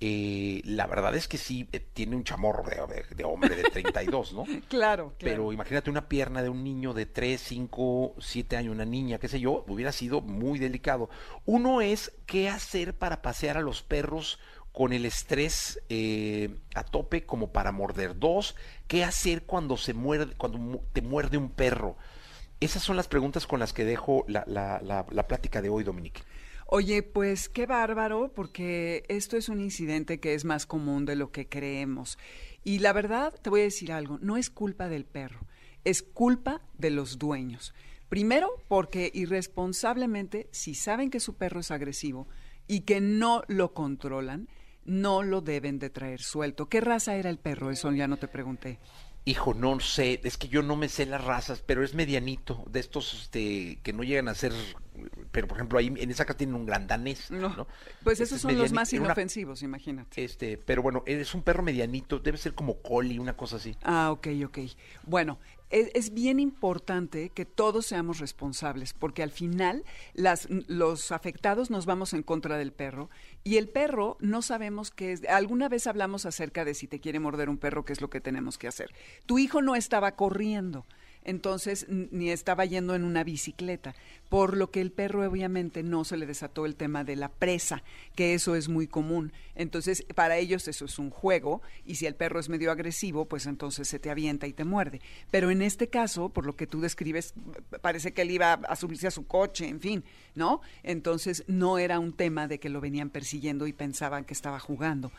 Eh, la verdad es que sí, eh, tiene un chamorro de, de- de hombre de 32, ¿no? Claro, claro. Pero imagínate una pierna de un niño de 3, 5, 7 años, una niña, qué sé yo, hubiera sido muy delicado. Uno es qué hacer para pasear a los perros con el estrés eh, a tope como para morder. Dos, qué hacer cuando se muerde, cuando te muerde un perro. Esas son las preguntas con las que dejo la, la, la, la plática de hoy, Dominique. Oye, pues qué bárbaro, porque esto es un incidente que es más común de lo que creemos. Y la verdad, te voy a decir algo, no es culpa del perro, es culpa de los dueños. Primero, porque irresponsablemente, si saben que su perro es agresivo y que no lo controlan, no lo deben de traer suelto. ¿Qué raza era el perro? Eso ya no te pregunté. Hijo, no sé, es que yo no me sé las razas, pero es medianito, de estos este, que no llegan a ser, pero por ejemplo ahí en esa casa tienen un gran danés, ¿no? Pues Este esos es son los más una- inofensivos, imagínate. Este, pero bueno, es un perro medianito, debe ser como coli, una cosa así. Ah, ok, ok. Bueno, es, bien importante que todos seamos responsables, porque al final las, los afectados nos vamos en contra del perro y el perro no sabemos qué es. Alguna vez hablamos acerca de si te quiere morder un perro, qué es lo que tenemos que hacer. Tu hijo no estaba corriendo. Entonces, ni estaba yendo en una bicicleta. por lo que el perro obviamente no se le desató el tema de la presa, que eso es muy común. Entonces, para ellos eso es un juego y si el perro es medio agresivo, pues entonces se te avienta y te muerde. Pero en este caso, por lo que tú describes, parece que él iba a subirse a su coche, en fin, ¿no? Entonces, no era un tema de que lo venían persiguiendo y pensaban que estaba jugando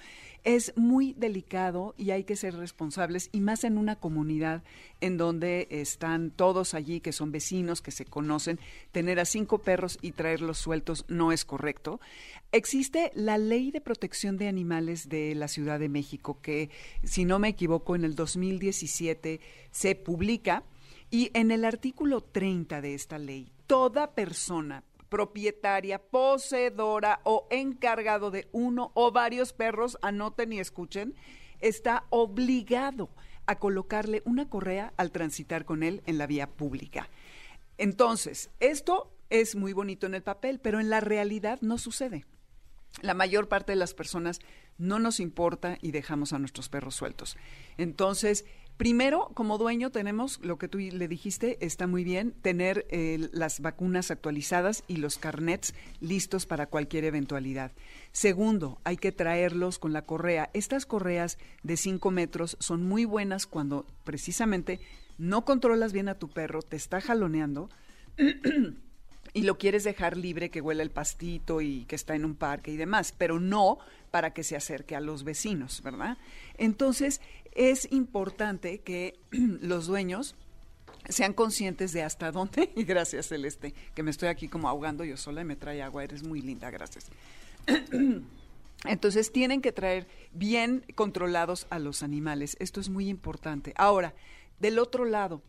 es muy delicado y hay que ser responsables, y más en una comunidad en donde están todos allí, que son vecinos, que se conocen, tener a cinco perros y traerlos sueltos no es correcto. Existe la ley de protección de animales de la Ciudad de México, que si no me equivoco, en el 2017 se publica. Y en el artículo 30 de esta ley, toda persona, propietaria, poseedora o encargado de uno o varios perros, anoten y escuchen, está obligado a colocarle una correa al transitar con él en la vía pública. Entonces, esto es muy bonito en el papel, pero en la realidad no sucede. La mayor parte de las personas no nos importa y dejamos a nuestros perros sueltos. Entonces, Primero, como dueño tenemos, lo que tú le dijiste, está muy bien, tener eh, las vacunas actualizadas y los carnets listos para cualquier eventualidad. Segundo, hay que traerlos con la correa. Estas correas de 5 metros son muy buenas cuando precisamente no controlas bien a tu perro, te está jaloneando. y lo quieres dejar libre, que huele el pastito y que está en un parque y demás, pero no para que se acerque a los vecinos, ¿verdad? Entonces, es importante que los dueños sean conscientes de hasta dónde, y gracias Celeste, que me estoy aquí como ahogando yo sola y me trae agua, eres muy linda, gracias. Entonces tienen que traer bien controlados a los animales, esto es muy importante. Ahora, del otro lado,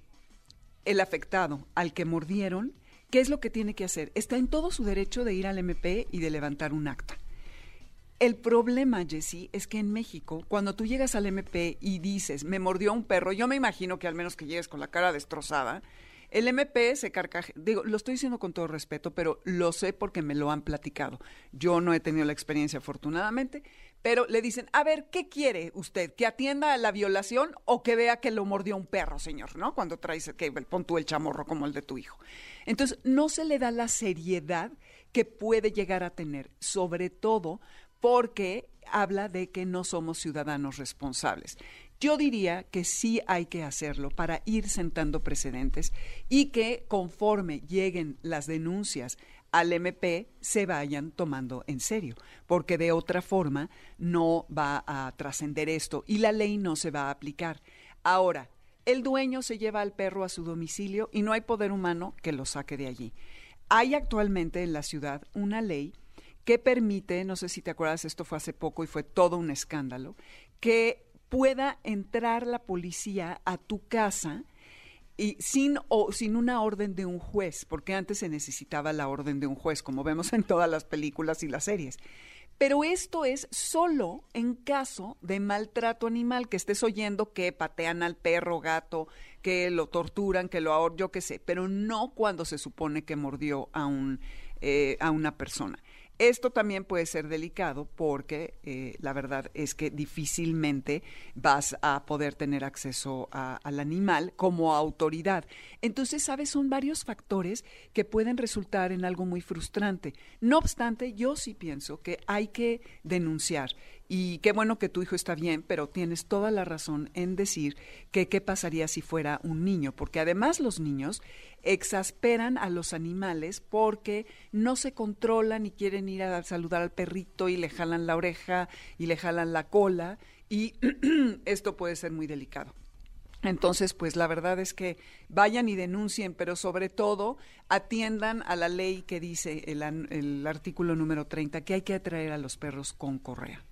el afectado al que mordieron, ¿qué es lo que tiene que hacer? Está en todo su derecho de ir al MP y de levantar un acta. El problema, Jessy, es que en México, cuando tú llegas al MP y dices, me mordió un perro, yo me imagino que al menos que llegues con la cara destrozada, el MP se carcaje, digo, lo estoy diciendo con todo respeto, pero lo sé porque me lo han platicado. Yo no he tenido la experiencia afortunadamente, pero le dicen, a ver, ¿qué quiere usted? ¿Que atienda a la violación o que vea que lo mordió un perro, señor? ¿No? Cuando traes, que pon tú el chamorro como el de tu hijo. Entonces, no se le da la seriedad que puede llegar a tener, sobre todo porque habla de que no somos ciudadanos responsables. Yo diría que sí hay que hacerlo para ir sentando precedentes y que conforme lleguen las denuncias al MP se vayan tomando en serio, porque de otra forma no va a trascender esto y la ley no se va a aplicar. Ahora, el dueño se lleva al perro a su domicilio y no hay poder humano que lo saque de allí. Hay actualmente en la ciudad una ley que permite, no sé si te acuerdas, esto fue hace poco y fue todo un escándalo, que pueda entrar la policía a tu casa y sin o sin una orden de un juez, porque antes se necesitaba la orden de un juez, como vemos en todas las películas y las series. Pero esto es solo en caso de maltrato animal, que estés oyendo que patean al perro, gato, que lo torturan, que lo ahorcan, yo qué sé, pero no cuando se supone que mordió a un eh, a una persona. Esto también puede ser delicado porque eh, la verdad es que difícilmente vas a poder tener acceso al animal como autoridad. Entonces, ¿sabes? Son varios factores que pueden resultar en algo muy frustrante. No obstante, yo sí pienso que hay que denunciar. Y qué bueno que tu hijo está bien, pero tienes toda la razón en decir que qué pasaría si fuera un niño, porque además los niños exasperan a los animales porque no se controlan y quieren ir a saludar al perrito y le jalan la oreja y le jalan la cola y esto puede ser muy delicado. Entonces, pues la verdad es que vayan y denuncien, pero sobre todo atiendan a la ley que dice el, el artículo número 30, que hay que atraer a los perros con correa.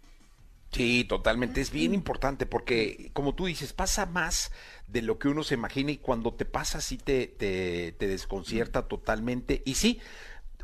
Sí, totalmente. Es bien importante porque, como tú dices, pasa más de lo que uno se imagina y cuando te pasa sí te, te, desconcierta totalmente. Y sí,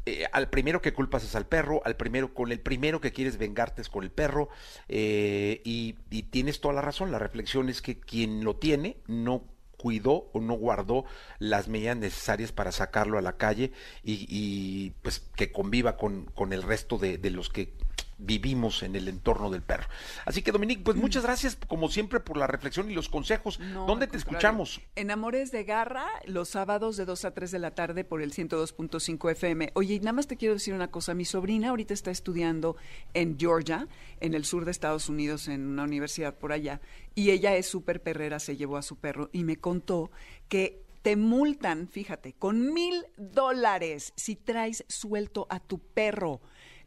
eh, al primero que culpas es al perro, al primero con el primero que quieres vengarte es con el perro eh, y, y tienes toda la razón. La reflexión es que quien lo tiene no cuidó o no guardó las medidas necesarias para sacarlo a la calle y, y pues que conviva con, con el resto de, de los que vivimos en el entorno del perro. Así que, Dominique, pues muchas gracias, como siempre, por la reflexión y los consejos. No, ¿Dónde te escuchamos? En Amores de Garra, los sábados de 2 a 3 de la tarde por el 102.5 FM. Oye, y nada más te quiero decir una cosa. Mi sobrina ahorita está estudiando en Georgia, en el sur de Estados Unidos, en una universidad por allá. Y ella es súper perrera, se llevó a su perro y me contó que te multan, fíjate, con mil dólares si traes suelto a tu perro.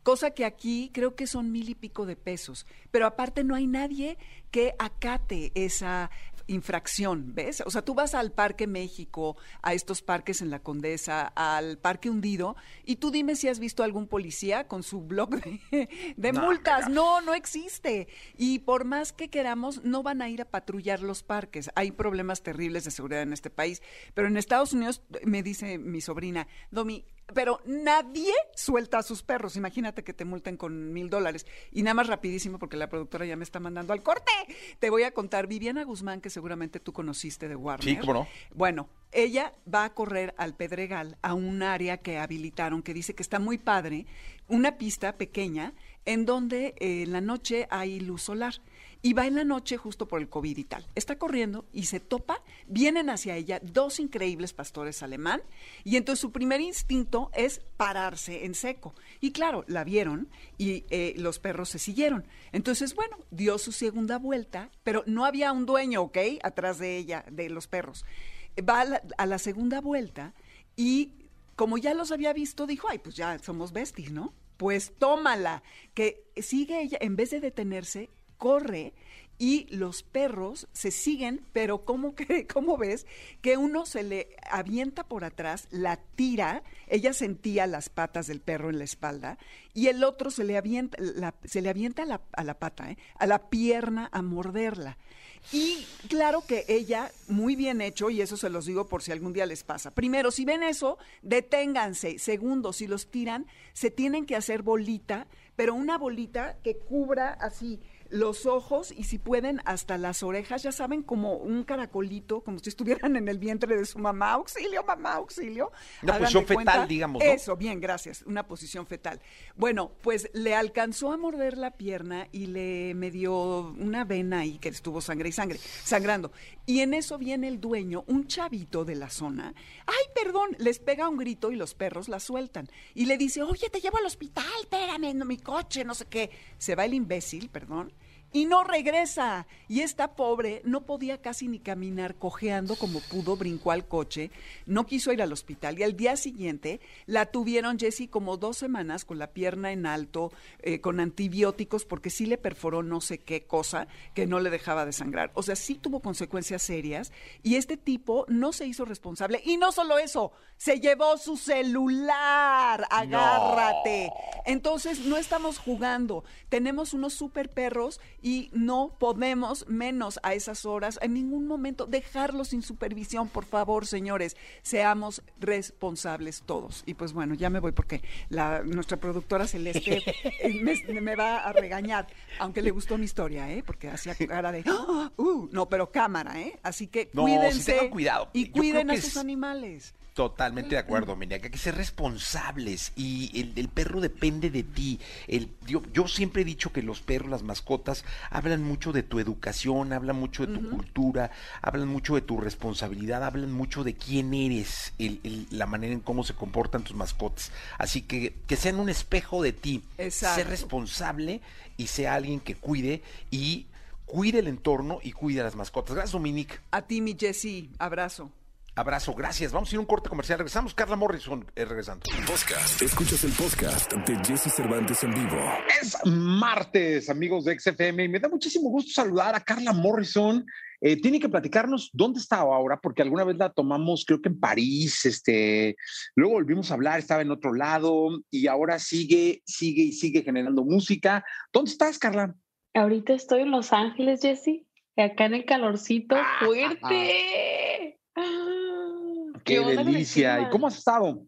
Cosa que aquí creo que son mil y pico de pesos. Pero aparte no hay nadie que acate esa infracción, ¿ves? O sea, tú vas al Parque México, a estos parques en la Condesa, al Parque Hundido, y tú dime si has visto algún policía con su blog de, de No, multas. mira. No, no existe. Y por más que queramos, no van a ir a patrullar los parques. Hay problemas terribles de seguridad en este país. Pero en Estados Unidos, me dice mi sobrina, Domi, pero nadie suelta a sus perros. Imagínate que te multen con mil dólares. Y nada más rapidísimo, porque la productora ya me está mandando al corte. Te voy a contar, Viviana Guzmán, que seguramente tú conociste de Warner. Sí, cómo no. Bueno, ella va a correr al Pedregal, a un área que habilitaron, que dice que está muy padre, una pista pequeña, en donde eh, en la noche hay luz solar. Y va en la noche justo por el COVID y tal. Está corriendo y se topa, vienen hacia ella dos increíbles pastores alemán, y entonces su primer instinto es pararse en seco. Y claro, la vieron y eh, los perros se siguieron. Entonces, bueno, dio su segunda vuelta, pero no había un dueño, ¿ok? Atrás de ella, de los perros va a la, a la segunda vuelta y como ya los había visto, dijo, ay, pues ya somos besties, ¿no? Pues tómala, que sigue ella, en vez de detenerse, corre y los perros se siguen, pero ¿cómo, que, ¿cómo ves? Que uno se le avienta por atrás, la tira, ella sentía las patas del perro en la espalda, y el otro se le avienta, la- se le avienta a la, a la pata, ¿eh? a la pierna a morderla. Y claro que ella, muy bien hecho, y eso se los digo por si algún día les pasa. Primero, si ven eso, deténganse. Segundo, si los tiran, se tienen que hacer bolita, pero una bolita que cubra así los ojos y si pueden hasta las orejas, ya saben, como un caracolito, como si estuvieran en el vientre de su mamá. Auxilio, mamá, auxilio. Una Hagan posición cuenta- fetal, digamos, ¿no? Eso, bien, gracias. Una posición fetal. Bueno, pues le alcanzó a morder la pierna y le medio una vena ahí que estuvo sangre y sangre, sangrando. Y en eso viene el dueño, un chavito de la zona. Ay, perdón, les pega un grito y los perros la sueltan. Y le dice, oye, te llevo al hospital, espérame, no, mi coche, no sé qué. Se va el imbécil, perdón. Y no regresa. Y esta pobre no podía casi ni caminar, cojeando como pudo, brincó al coche, no quiso ir al hospital. Y al día siguiente la tuvieron, Jessie, como dos semanas con la pierna en alto, eh, con antibióticos, porque sí le perforó no sé qué cosa que no le dejaba de sangrar. O sea, sí tuvo consecuencias serias. Y este tipo no se hizo responsable. Y no solo eso, se llevó su celular. Agárrate. Entonces, no estamos jugando. Tenemos unos super perros y no podemos, menos a esas horas, en ningún momento, dejarlos sin supervisión. Por favor, señores, seamos responsables todos. Y pues bueno, ya me voy porque la, nuestra productora Celeste eh, me, me va a regañar, aunque le gustó mi historia, ¿eh? Porque hacía cara de, "Ah, uh", no, pero cámara, ¿eh? Así que No, cuídense tengan cuidado. y cuiden a sus es- animales. Totalmente de acuerdo, Menia, que hay que ser responsables y el, el perro depende de ti. El, yo, yo siempre he dicho que los perros, las mascotas, hablan mucho de tu educación, hablan mucho de tu cultura, hablan mucho de tu responsabilidad, hablan mucho de quién eres, el- la manera en cómo se comportan tus mascotas. Así que que sean un espejo de ti. Exacto. Ser responsable y sea alguien que cuide y cuide el entorno y cuide a las mascotas. Gracias, Dominique. A ti, mi Jessie, abrazo. Abrazo, gracias. Vamos a ir a un corte comercial. Regresamos. Carla Morrison eh, regresando. Podcast. Escuchas el podcast de Jesse Cervantes en vivo. Es martes, amigos de XFM, y me da muchísimo gusto saludar a Carla Morrison. Eh, tiene que platicarnos dónde está ahora, porque alguna vez la tomamos, creo que en París, este, luego volvimos a hablar, estaba en otro lado, y ahora sigue, sigue y sigue generando música. ¿Dónde estás, Carla? Ahorita estoy en Los Ángeles, Jessy, acá en el calorcito Ah, fuerte. Qué delicia. ¿Y cómo has estado?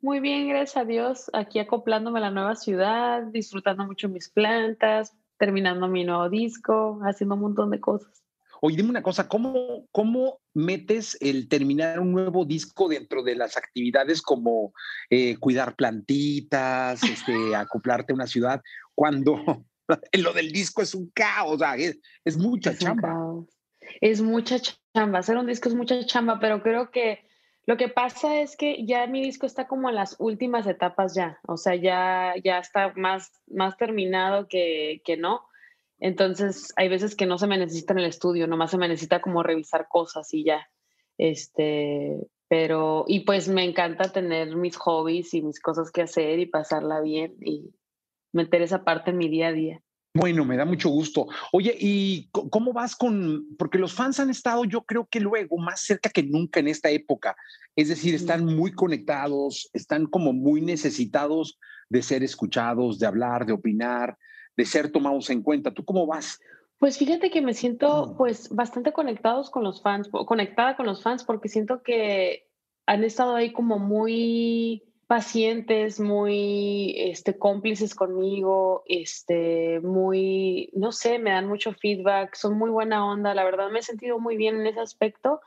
Muy bien, gracias a Dios, aquí acoplándome a la nueva ciudad, disfrutando mucho mis plantas, terminando mi nuevo disco, haciendo un montón de cosas. Oye, dime una cosa, ¿cómo, ¿cómo metes el terminar un nuevo disco dentro de las actividades como eh, cuidar plantitas, este, acoplarte a una ciudad? cuando lo del disco es un caos, o sea, es, mucha chamba. Es mucha chamba, hacer un disco es mucha chamba, pero creo que lo que pasa es que ya mi disco está como en las últimas etapas ya, o sea, ya, ya está más, más terminado que, que no. Entonces, hay veces que no se me necesita en el estudio, nomás se me necesita como revisar cosas y ya. Este, pero, y pues me encanta tener mis hobbies y mis cosas que hacer y pasarla bien y meter esa parte en mi día a día. Bueno, me da mucho gusto. Oye, ¿y cómo vas con, porque los fans han estado, yo creo que luego, más cerca que nunca en esta época, es decir, están muy conectados, están como muy necesitados de ser escuchados, de hablar, de opinar, de ser tomados en cuenta. ¿Tú cómo vas? Pues fíjate que me siento pues bastante conectados con los fans, conectada con los fans porque siento que han estado ahí como muy pacientes, muy este, cómplices conmigo, este, muy, no sé, me dan mucho feedback, son muy buena onda, la verdad me he sentido muy bien en ese aspecto.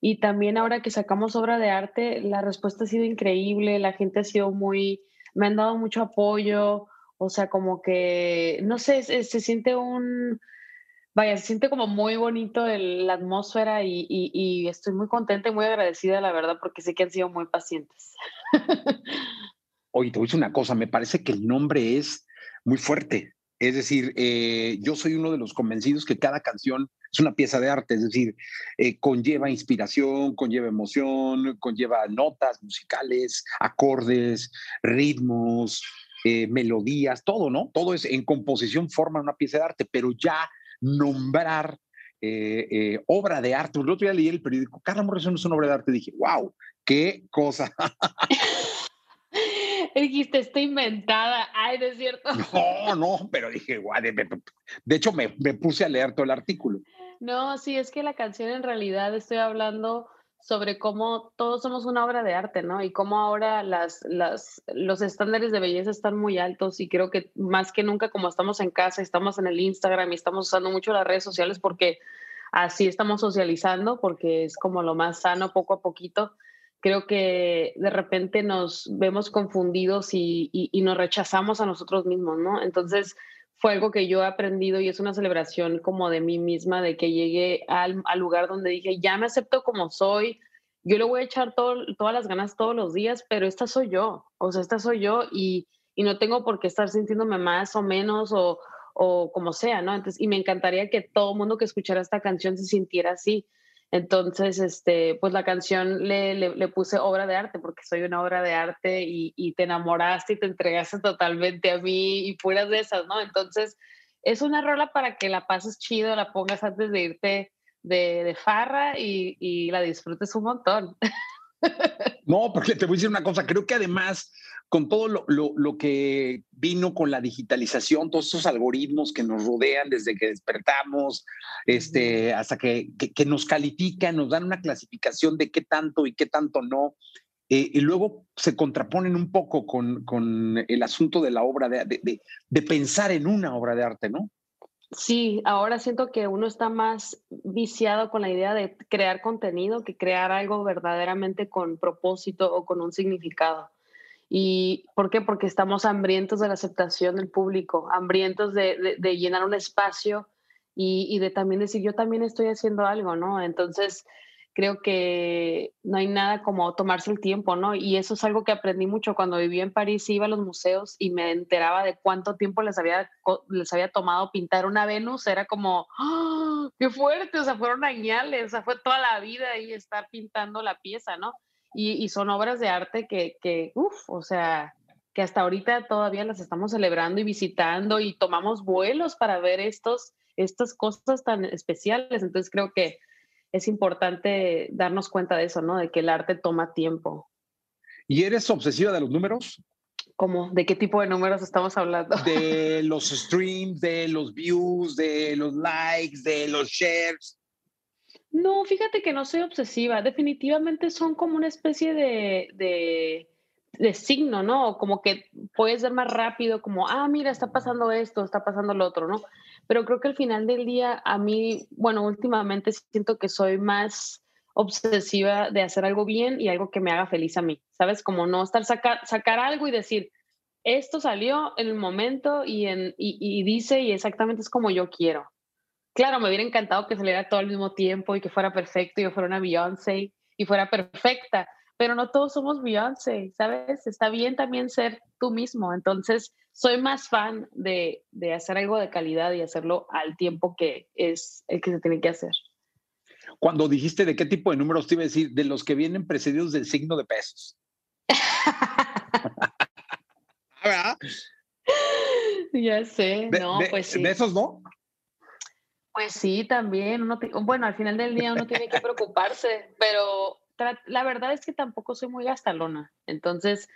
Y también ahora que sacamos obra de arte, la respuesta ha sido increíble, la gente ha sido muy, me han dado mucho apoyo, o sea, como que, no sé, se siente un, vaya, se siente como muy bonito la atmósfera y, estoy muy contenta y muy agradecida, la verdad, porque sé que han sido muy pacientes. Oye, te voy a decir una cosa, me parece que el nombre es muy fuerte. Es decir, eh, yo soy uno de los convencidos que cada canción es una pieza de arte, es decir, eh, conlleva inspiración, conlleva emoción, conlleva notas musicales, acordes, ritmos, eh, melodías, todo, ¿no? Todo es en composición forma una pieza de arte, pero ya nombrar eh, eh, obra de arte. El otro día leí el periódico, Carla Morrison es una obra de arte. Dije, wow, qué cosa. Dijiste, estoy inventada. Ay, ¿no es cierto? No, no, pero dije, guau, de, hecho me, me, puse a leer todo el artículo. No, sí, es que la canción en realidad estoy hablando sobre cómo todos somos una obra de arte, ¿no? Y cómo ahora las, las, los estándares de belleza están muy altos y creo que más que nunca como estamos en casa, estamos en el Instagram y estamos usando mucho las redes sociales porque así estamos socializando, porque es como lo más sano poco a poquito. Creo que de repente nos vemos confundidos y, y, y nos rechazamos a nosotros mismos, ¿no? Entonces, fue algo que yo he aprendido y es una celebración como de mí misma, de que llegué al, lugar donde dije, ya me acepto como soy, yo le voy a echar todo, todas las ganas todos los días, pero esta soy yo, o sea, esta soy yo y, y no tengo por qué estar sintiéndome más o menos o, o como sea, ¿no? Entonces, y me encantaría que todo mundo que escuchara esta canción se sintiera así. Entonces, este, pues la canción le, le, puse obra de arte porque soy una obra de arte y, y, te enamoraste y te entregaste totalmente a mí y puras de esas, ¿no? Entonces, es una rola para que la pases chido, la pongas antes de irte de, de farra y, y la disfrutes un montón. No, porque te voy a decir una cosa, creo que además con todo lo, lo, que vino con la digitalización, todos esos algoritmos que nos rodean desde que despertamos, este, hasta que, que, nos califican, nos dan una clasificación de qué tanto y qué tanto no, eh, y luego se contraponen un poco con, con el asunto de la obra, de, de, de, pensar en una obra de arte, ¿no? Sí, ahora siento que uno está más viciado con la idea de crear contenido que crear algo verdaderamente con propósito o con un significado. ¿Y por qué? Porque estamos hambrientos de la aceptación del público, hambrientos de, de, llenar un espacio y, y, de también decir, yo también estoy haciendo algo, ¿no? Entonces, creo que no hay nada como tomarse el tiempo, ¿no? Y eso es algo que aprendí mucho cuando vivía en París, iba a los museos y me enteraba de cuánto tiempo les había, les había tomado pintar una Venus, era como, ¡oh, qué fuerte! O sea, fueron añales, o sea, fue toda la vida ahí estar pintando la pieza, ¿no? Y, son obras de arte que, que uff, o sea, que hasta ahorita todavía las estamos celebrando y visitando y tomamos vuelos para ver estos, estas cosas tan especiales. Entonces creo que es importante darnos cuenta de eso, ¿no? De que el arte toma tiempo. ¿Y eres obsesiva de los números? ¿Cómo? ¿De qué tipo de números estamos hablando? De los streams, de los views, de los likes, de los shares. No, fíjate que no soy obsesiva. Definitivamente son como una especie de, de, signo, ¿no? Como que puedes ver más rápido, como, ah, mira, está pasando esto, está pasando lo otro, ¿no? Pero creo que al final del día, a mí, bueno, últimamente siento que soy más obsesiva de hacer algo bien y algo que me haga feliz a mí, ¿sabes? Como no estar sacar, sacar algo y decir, esto salió en el momento y, en, y, dice y exactamente es como yo quiero. Claro, me hubiera encantado que saliera todo al mismo tiempo y que fuera perfecto y yo fuera una Beyoncé y fuera perfecta, pero no todos somos Beyoncé, ¿sabes? Está bien también ser tú mismo. Entonces, soy más fan de, de hacer algo de calidad y hacerlo al tiempo que es el que se tiene que hacer. Cuando dijiste de qué tipo de números te iba a decir, de los que vienen precedidos del signo de pesos. ¿Verdad? Ya sé, no, pues sí. ¿De esos no? Pues sí, también. Bueno, al final del día uno tiene que preocuparse, pero la verdad es que tampoco soy muy gastalona. Entonces,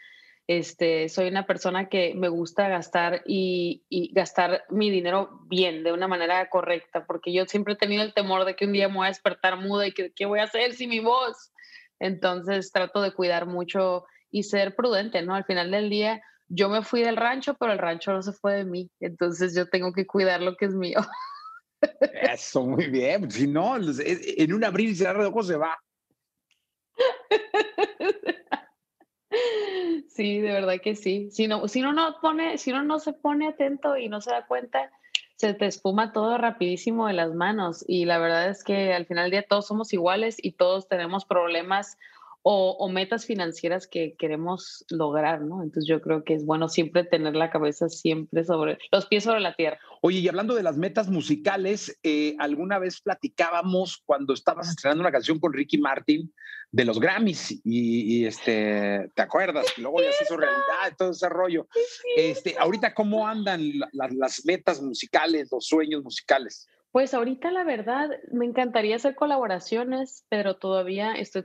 este, soy una persona que me gusta gastar y, y, gastar mi dinero bien, de una manera correcta, porque yo siempre he tenido el temor de que un día me voy a despertar muda y que qué voy a hacer sin mi voz. Entonces, trato de cuidar mucho y ser prudente, ¿no? Al final del día, yo me fui del rancho, pero el rancho no se fue de mí. Entonces, yo tengo que cuidar lo que es mío. Eso, muy bien. Si no, en un abrir y cerrar de ojos se va. Sí, de verdad que sí. Si no, si uno no pone, si uno no se pone atento y no se da cuenta, se te espuma todo rapidísimo de las manos. Y la verdad es que al final del día todos somos iguales y todos tenemos problemas o, metas financieras que queremos lograr, ¿no? Entonces yo creo que es bueno siempre tener la cabeza siempre sobre, los pies sobre la tierra. Oye, y hablando de las metas musicales, eh, alguna vez platicábamos cuando estabas estrenando una canción con Ricky Martin de los Grammys y, este, ¿te acuerdas? Y luego ya se hizo realidad, todo ese rollo. Este, ahorita, ¿cómo andan las metas musicales, los sueños musicales? Pues ahorita la verdad me encantaría hacer colaboraciones, pero todavía estoy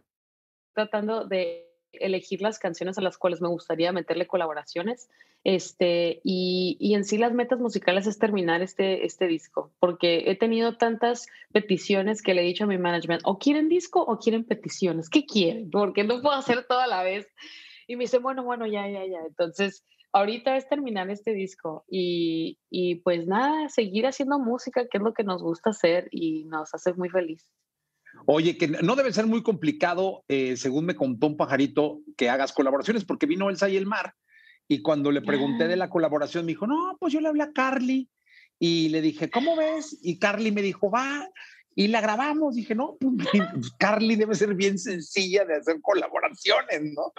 tratando de elegir las canciones a las cuales me gustaría meterle colaboraciones. Este, y, y, en sí las metas musicales es terminar este, este disco, porque he tenido tantas peticiones que le he dicho a mi management, o quieren disco o quieren peticiones, ¿qué quieren? Porque no puedo hacer todo a la vez. Y me dice, bueno, bueno, ya, ya, ya. Entonces, ahorita es terminar este disco y, y pues nada, seguir haciendo música, que es lo que nos gusta hacer y nos hace muy feliz. Oye, que no debe ser muy complicado, eh, según me contó un pajarito, que hagas colaboraciones, porque vino Elsa y el mar. Y cuando le pregunté de la colaboración, me dijo, no, pues yo le hablé a Carly y le dije, ¿cómo ves? Y Carly me dijo, va, y la grabamos. Dije, no, pues, Carly debe ser bien sencilla de hacer colaboraciones, ¿no?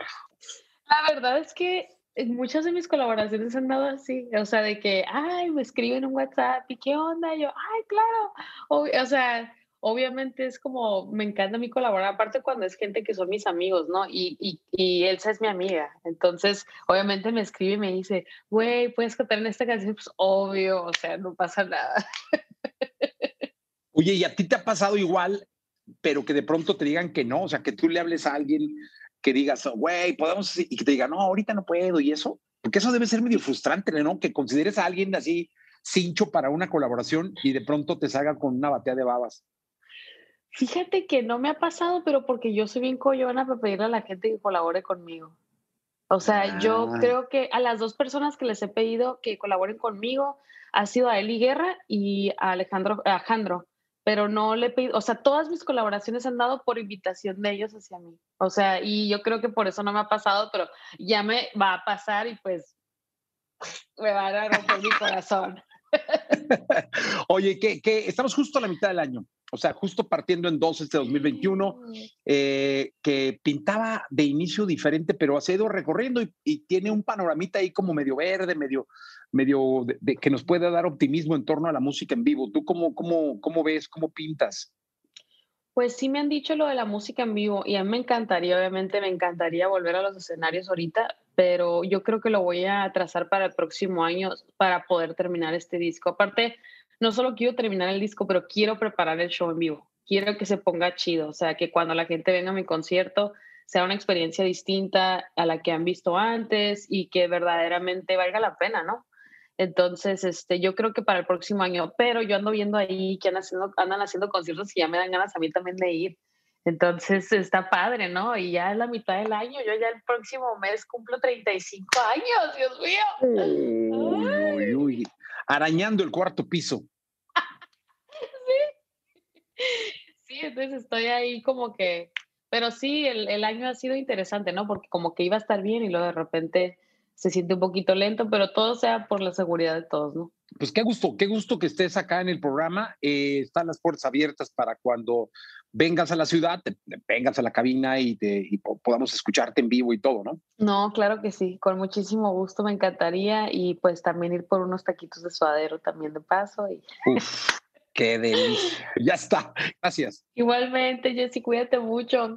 La verdad es que muchas de mis colaboraciones han dado así, o sea, de que, ay, me escriben un WhatsApp y qué onda, yo, ay, claro, o, o sea, obviamente es como, me encanta mí colaborar, aparte cuando es gente que son mis amigos, ¿no? Y, y, y Elsa es mi amiga, entonces obviamente me escribe y me dice, güey, ¿puedes cantar en esta canción? Pues obvio, o sea, no pasa nada. Oye, ¿y a ti te ha pasado igual, pero que de pronto te digan que no? O sea, que tú le hables a alguien que digas, güey, podemos, y que te diga, no, ahorita no puedo, y eso, porque eso debe ser medio frustrante, ¿no? Que consideres a alguien así cincho para una colaboración y de pronto te salga con una batea de babas. Fíjate que no me ha pasado, pero porque yo soy bien coyona para pedirle a la gente que colabore conmigo. O sea, yo ah. creo que a las dos personas que les he pedido que colaboren conmigo ha sido a Eli Guerra y a Alejandro, Alejandro, pero no le he pedido, o sea, todas mis colaboraciones han dado por invitación de ellos hacia mí. O sea, y yo creo que por eso no me ha pasado, pero ya me va a pasar y pues me va a romper mi corazón. Oye, que, que estamos justo a la mitad del año o sea, justo partiendo en dos este 2021, eh, que pintaba de inicio diferente, pero ha ido recorriendo y, tiene un panoramita ahí como medio verde, medio, medio de, que nos puede dar optimismo en torno a la música en vivo. ¿Tú cómo, cómo, cómo ves, cómo pintas? Pues sí me han dicho lo de la música en vivo y a mí me encantaría, obviamente me encantaría volver a los escenarios ahorita, pero yo creo que lo voy a trazar para el próximo año para poder terminar este disco. Aparte, no solo quiero terminar el disco, pero quiero preparar el show en vivo. Quiero que se ponga chido, o sea, que cuando la gente venga a mi concierto sea una experiencia distinta a la que han visto antes y que verdaderamente valga la pena, ¿no? Entonces, este, yo creo que para el próximo año, pero yo ando viendo ahí que andan haciendo, andan haciendo conciertos y ya me dan ganas a mí también de ir. Entonces está padre, ¿no? Y ya es la mitad del año, yo ya el próximo mes cumplo 35 años, Dios mío. Uy, uy, arañando el cuarto piso. sí. Sí, entonces estoy ahí como que, pero sí, el, el, año ha sido interesante, ¿no? Porque como que iba a estar bien y luego de repente se siente un poquito lento, pero todo sea por la seguridad de todos, ¿no? Pues qué gusto, qué gusto que estés acá en el programa. Eh, están las puertas abiertas para cuando vengas a la ciudad, te, vengas a la cabina y, te, y podamos escucharte en vivo y todo, ¿no? No, claro que sí, con muchísimo gusto me encantaría y pues también ir por unos taquitos de suadero también de paso. Y... Uf, qué delicia. Ya está, gracias. Igualmente, Jessy, cuídate mucho.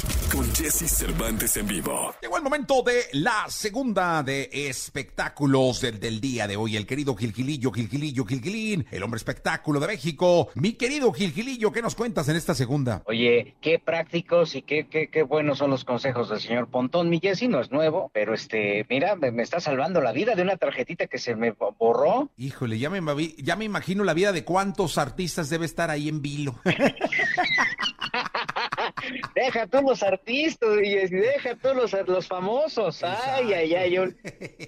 con Jesse Cervantes en vivo. Llegó el momento de la segunda de espectáculos del, del día de hoy. El querido Gilgilillo, Gilgilillo, Gilgilín, el hombre espectáculo de México. Mi querido Gilgilillo, ¿qué nos cuentas en esta segunda? Oye, qué prácticos y qué, qué, qué buenos son los consejos del señor Pontón. Mi Jesse no es nuevo, pero este, mira, me, me está salvando la vida de una tarjetita que se me borró. Híjole, ya me, ya me imagino la vida de cuántos artistas debe estar ahí en vilo. deja tú los artistas y deja tú los, los famosos. Ay, ay, ay, yo,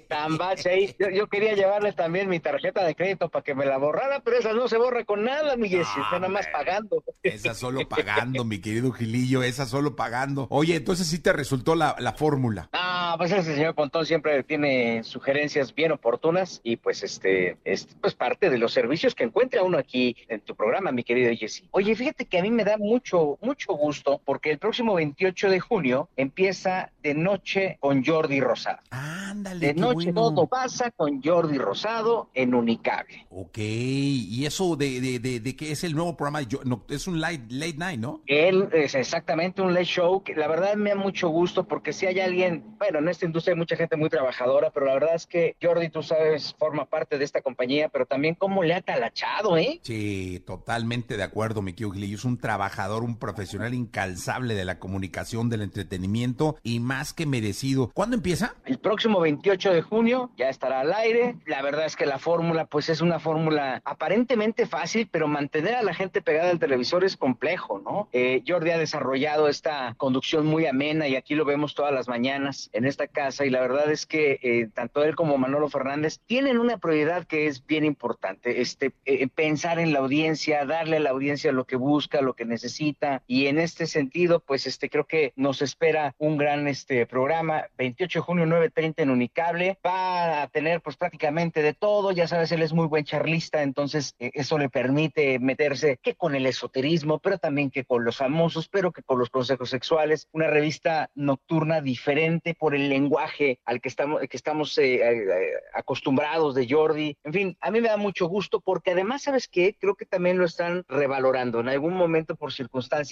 tan ahí. Yo, quería llevarle también mi tarjeta de crédito para que me la borrara, pero esa no se borra con nada, mi Jessy, está nada más pagando. Esa solo pagando, mi querido Gilillo, esa solo pagando. Oye, entonces sí te resultó la, la fórmula. Ah, pues ese señor Pontón siempre tiene sugerencias bien oportunas y pues este es pues parte de los servicios que encuentra uno aquí en tu programa, mi querido Jessy. Oye, fíjate que a mí me da mucho, mucho gusto porque el próximo 28 de junio empieza de noche con Jordi Rosado. Ándale. De noche todo pasa con Jordi Rosado en Unicable. Ok, y eso de, de, de, de que es el nuevo programa, no, es un late, late night, ¿no? Él es exactamente un late show que la verdad me da mucho gusto porque si hay alguien, bueno, en esta industria hay mucha gente muy trabajadora, pero la verdad es que Jordi, tú sabes, forma parte de esta compañía, pero también cómo le ha talachado, ¿eh? Sí, totalmente de acuerdo, mi Gilillo. Es un trabajador, un profesional incalzable de la comunicación, del entretenimiento y más que merecido. ¿Cuándo empieza? El próximo 28 de junio ya estará al aire. La verdad es que la fórmula, pues es una fórmula aparentemente fácil, pero mantener a la gente pegada al televisor es complejo, ¿no? Eh, Jordi ha desarrollado esta conducción muy amena y aquí lo vemos todas las mañanas en esta casa y la verdad es que eh, tanto él como Manolo Fernández tienen una prioridad que es bien importante, este, eh, pensar en la audiencia, darle a la audiencia lo que busca, lo que necesita y en este sentido, pues este creo que nos espera un gran este programa, 28 de junio 9:30 en Unicable, va a tener pues prácticamente de todo, ya sabes, él es muy buen charlista, entonces eh, eso le permite meterse que con el esoterismo, pero también que con los famosos, pero que con los consejos sexuales, una revista nocturna diferente por el lenguaje al que estamos que estamos eh, eh, acostumbrados de Jordi. En fin, a mí me da mucho gusto porque además, ¿sabes qué? Creo que también lo están revalorando. En algún momento, por circunstancias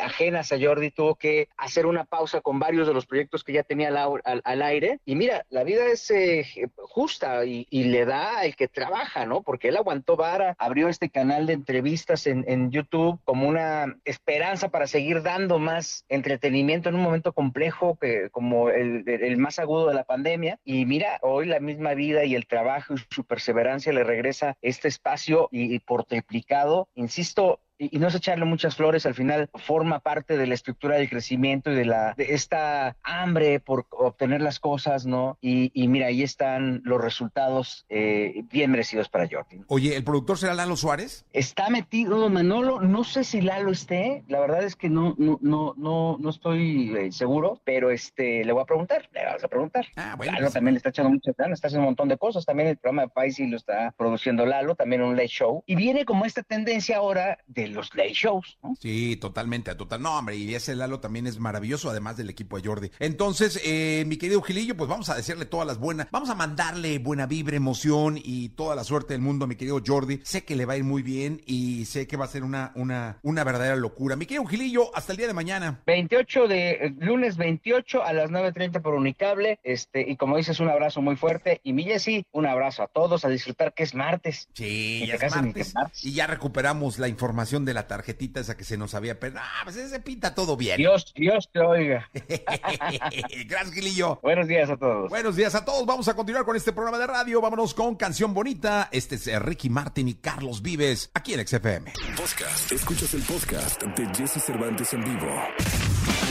ajenas a Jordi, tuvo que hacer una pausa con varios de los proyectos que ya tenía al, aire. Y mira, la vida es eh, justa y, le da al que trabaja, ¿no? Porque él aguantó vara, abrió este canal de entrevistas en, YouTube como una esperanza para seguir dando más entretenimiento en un momento complejo que como el, más agudo de la pandemia. Y mira, hoy la misma vida y el trabajo y su perseverancia le regresa este espacio y por triplicado, insisto, y, no es echarle muchas flores, al final forma parte de la estructura del crecimiento y de la de esta hambre por obtener las cosas, ¿no? Y, y mira, ahí están los resultados eh, bien merecidos para Jordi. Oye, ¿el productor será Lalo Suárez? Está metido Manolo, no sé si Lalo esté, la verdad es que no, no, no, no, no estoy eh, seguro, pero este le voy a preguntar, le vas a preguntar. Ah, bueno. Lalo pues, también le está echando mucho ganas, está haciendo un montón de cosas, también el programa de Paisi lo está produciendo Lalo, también un late show, y viene como esta tendencia ahora de los late shows. ¿no? Sí, totalmente, total. No, hombre, y ese Lalo también es maravilloso, además del equipo de Jordi. Entonces, eh, mi querido Gilillo, pues vamos a decirle todas las buenas, vamos a mandarle buena vibra, emoción y toda la suerte del mundo a mi querido Jordi. Sé que le va a ir muy bien y sé que va a ser una, una, una verdadera locura. Mi querido Gilillo, hasta el día de mañana. 28 de eh, lunes 28 a las 9.30 por Unicable. Este, y como dices, un abrazo muy fuerte. Y mi Jessy, un abrazo a todos, a disfrutar que es martes. Sí, ya es martes, Y ya recuperamos la información de la tarjetita esa que se nos había perdido. Ah, pues se pinta todo bien. Dios, Dios te oiga. Gracias, Gilillo. Buenos días a todos. Buenos días a todos. Vamos a continuar con este programa de radio. Vámonos con Canción Bonita. Este es eh, Ricky Martin y Carlos Vives, aquí en XFM. Podcast. Escuchas el podcast de Jesse Cervantes en vivo.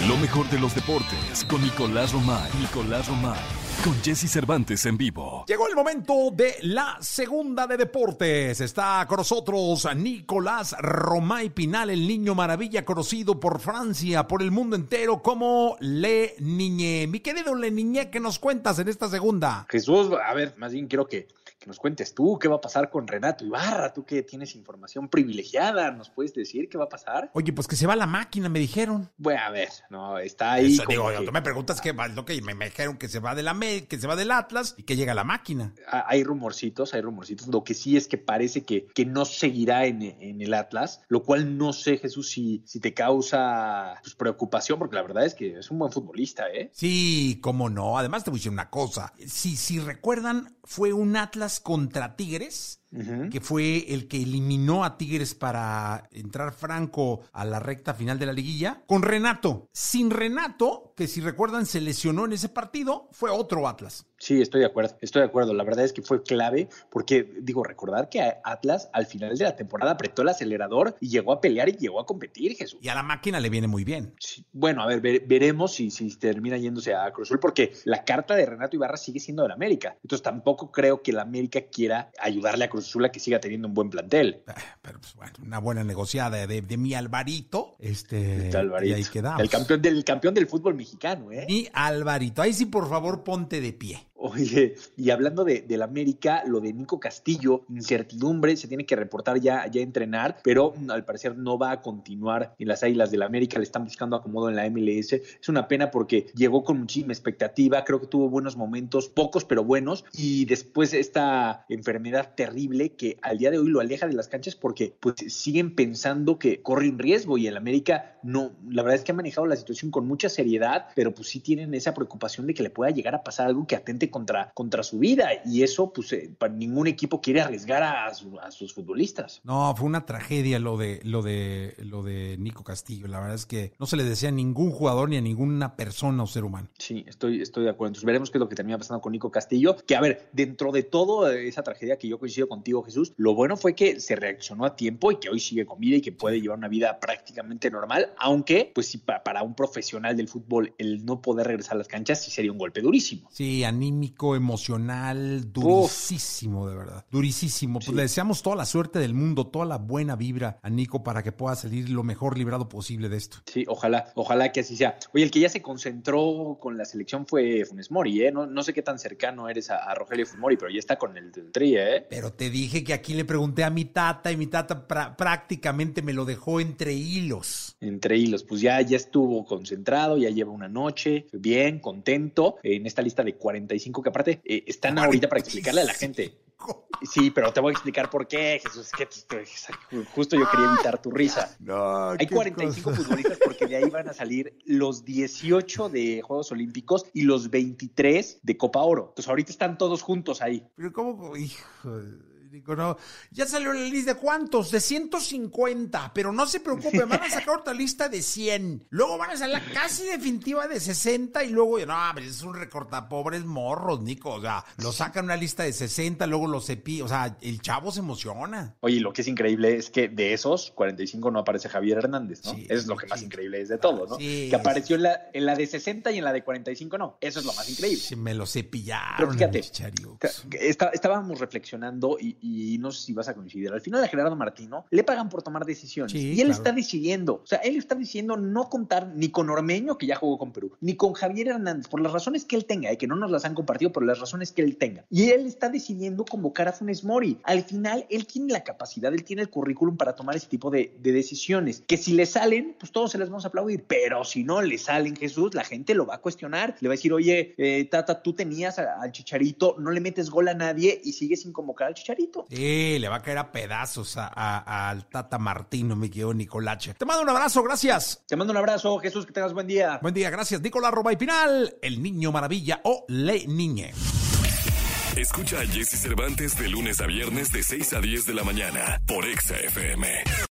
Lo mejor de los deportes con Nicolás Romay. Nicolás Romay con Jesse Cervantes en vivo. Llegó el momento de la segunda de deportes. Está con nosotros Nicolás Romay Pinal, el niño maravilla conocido por Francia, por el mundo entero como Le Niñé. Mi querido Le Niñé, ¿qué nos cuentas en esta segunda? Jesús, a ver, más bien quiero que, que nos cuentes tú qué va a pasar con Renato Ibarra, tú que tienes información privilegiada, ¿nos puedes decir qué va a pasar? Oye, pues que se va la máquina, me dijeron. Bueno, a ver, no, está ahí. Eso, como digo, que- tú me preguntas qué va, lo que me, me dijeron que se va de la que se va del Atlas y que llega la máquina. Ah, Hay rumorcitos, hay rumorcitos. Lo que sí es que parece que, que no seguirá en, en el Atlas, lo cual no sé, Jesús, si, si te causa pues, preocupación, porque la verdad es que es un buen futbolista, ¿eh? Sí, cómo no. Además te voy a decir una cosa. Si, si recuerdan, fue un Atlas contra Tigres, que fue el que eliminó a Tigres para entrar franco a la recta final de la liguilla, con Renato. Sin Renato, que si recuerdan se lesionó en ese partido, fue otro Atlas. Sí, estoy de acuerdo, estoy de acuerdo. La verdad es que fue clave porque, digo, recordar que Atlas al final de la temporada apretó el acelerador y llegó a pelear y llegó a competir, Jesús. Y a la máquina le viene muy bien. Bueno, a ver, ve- veremos si, si termina yéndose a Cruz Azul porque la carta de Renato Ibarra sigue siendo del América. Entonces tampoco creo que el América quiera ayudarle a Cruz Azul a que siga teniendo un buen plantel. Pero pues bueno, una buena negociada de, de mi Alvarito. Este, Alvarito. Y ahí quedamos. El campeón del campeón del fútbol mexicano, ¿eh? Mi Alvarito. Ahí sí, por favor, ponte de pie. Oye, y hablando de, del América, lo de Nico Castillo, incertidumbre, se tiene que reportar ya, ya entrenar, pero mm, al parecer no va a continuar en las Águilas del América, le están buscando acomodo en la MLS. Es una pena porque llegó con muchísima expectativa, creo que tuvo buenos momentos, pocos pero buenos, y después esta enfermedad terrible que al día de hoy lo aleja de las canchas porque pues siguen pensando que corre un riesgo y el América no, la verdad es que ha manejado la situación con mucha seriedad, pero pues sí tienen esa preocupación de que le pueda llegar a pasar algo que atente contra, contra su vida y eso pues eh, para ningún equipo quiere arriesgar a, su- a sus futbolistas. No, fue una tragedia lo de, lo de, lo de Nico Castillo. La verdad es que no se le decía a ningún jugador ni a ninguna persona o ser humano. Sí, estoy, estoy de acuerdo. Entonces veremos qué es lo que termina pasando con Nico Castillo. Que a ver, dentro de toda esa tragedia que yo coincido contigo, Jesús, lo bueno fue que se reaccionó a tiempo y que hoy sigue con vida y que puede llevar una vida prácticamente normal, aunque pues sí, pa- para un profesional del fútbol el no poder regresar a las canchas sí sería un golpe durísimo. Sí, anímico, emocional, durísimo, de verdad. Durísimo. Pues le deseamos toda la suerte del mundo, toda la buena vibra a Nico para que pueda salir lo mejor librado posible de esto. Sí, ojalá, ojalá que así sea. Oye, el que ya se concentró con la selección fue Funes Mori, ¿eh? No, no sé qué tan cercano eres a, a Rogelio Funes Mori, pero ya está con el del Tri, ¿eh? Pero te dije que aquí le pregunté a mi tata y mi tata prácticamente me lo dejó entre hilos. Entre hilos, pues ya, ya estuvo concentrado, ya lleva una noche, bien, contento, en esta lista de 45 que aparte eh, están ahorita para explicarle a la gente. Sí, pero te voy a explicar por qué, Jesús. que justo yo quería evitar tu risa. Hay qué 45 cosa. futbolistas porque de ahí van a salir los 18 de Juegos Olímpicos y los 23 de Copa Oro. Entonces ahorita están todos juntos ahí. Pero cómo, hijo, no. Ya salió la lista de cuántos, de 150, pero no se preocupe, van a sacar otra lista de 100. Luego van a salir la casi definitiva de 60 y luego, no, es un recorta pobres morros, Nico, o sea, lo sacan una lista de 60, luego los cepillos, o sea, el chavo se emociona. Oye, lo que es increíble es que de esos 45 no aparece Javier Hernández, ¿no? Eso es lo que más increíble es de todo, ¿no? Sí, que apareció en la, en la de 60 y en la de 45 no. Eso es lo más increíble. Me lo cepillaron. Pero fíjate. Está- estábamos reflexionando y, y no sé si vas a coincidir. Al final a Gerardo Martino le pagan por tomar decisiones Sí, y él claro. está decidiendo. O sea, él está decidiendo no contar ni con Ormeño, que ya jugó con Perú, ni con Javier Hernández, por las razones que él tenga y que no nos las han compartido, por las razones que él tenga. Y él está decidiendo convocar a Funes Mori. Al final, él tiene la capacidad, él tiene el currículum para tomar ese tipo de, de decisiones. Que si le salen, pues todos se les vamos a aplaudir. Pero si no le salen, Jesús, la gente lo va a cuestionar. Le va a decir, oye, eh, Tata, tú tenías al Chicharito, no le metes gol a nadie y sigues sin convocar al Chicharito. Sí, le va a caer a pedazos a- a- al Tata Martino, me quedó Nicolache. Te mando un abrazo, gracias. Te mando un abrazo, Jesús, que tengas buen día. Buen día, gracias. Nicolás Roba y Pinal, el niño maravilla o Le Niñe. Escucha a Jesse Cervantes de lunes a viernes de 6 a 10 de la mañana por Exa FM.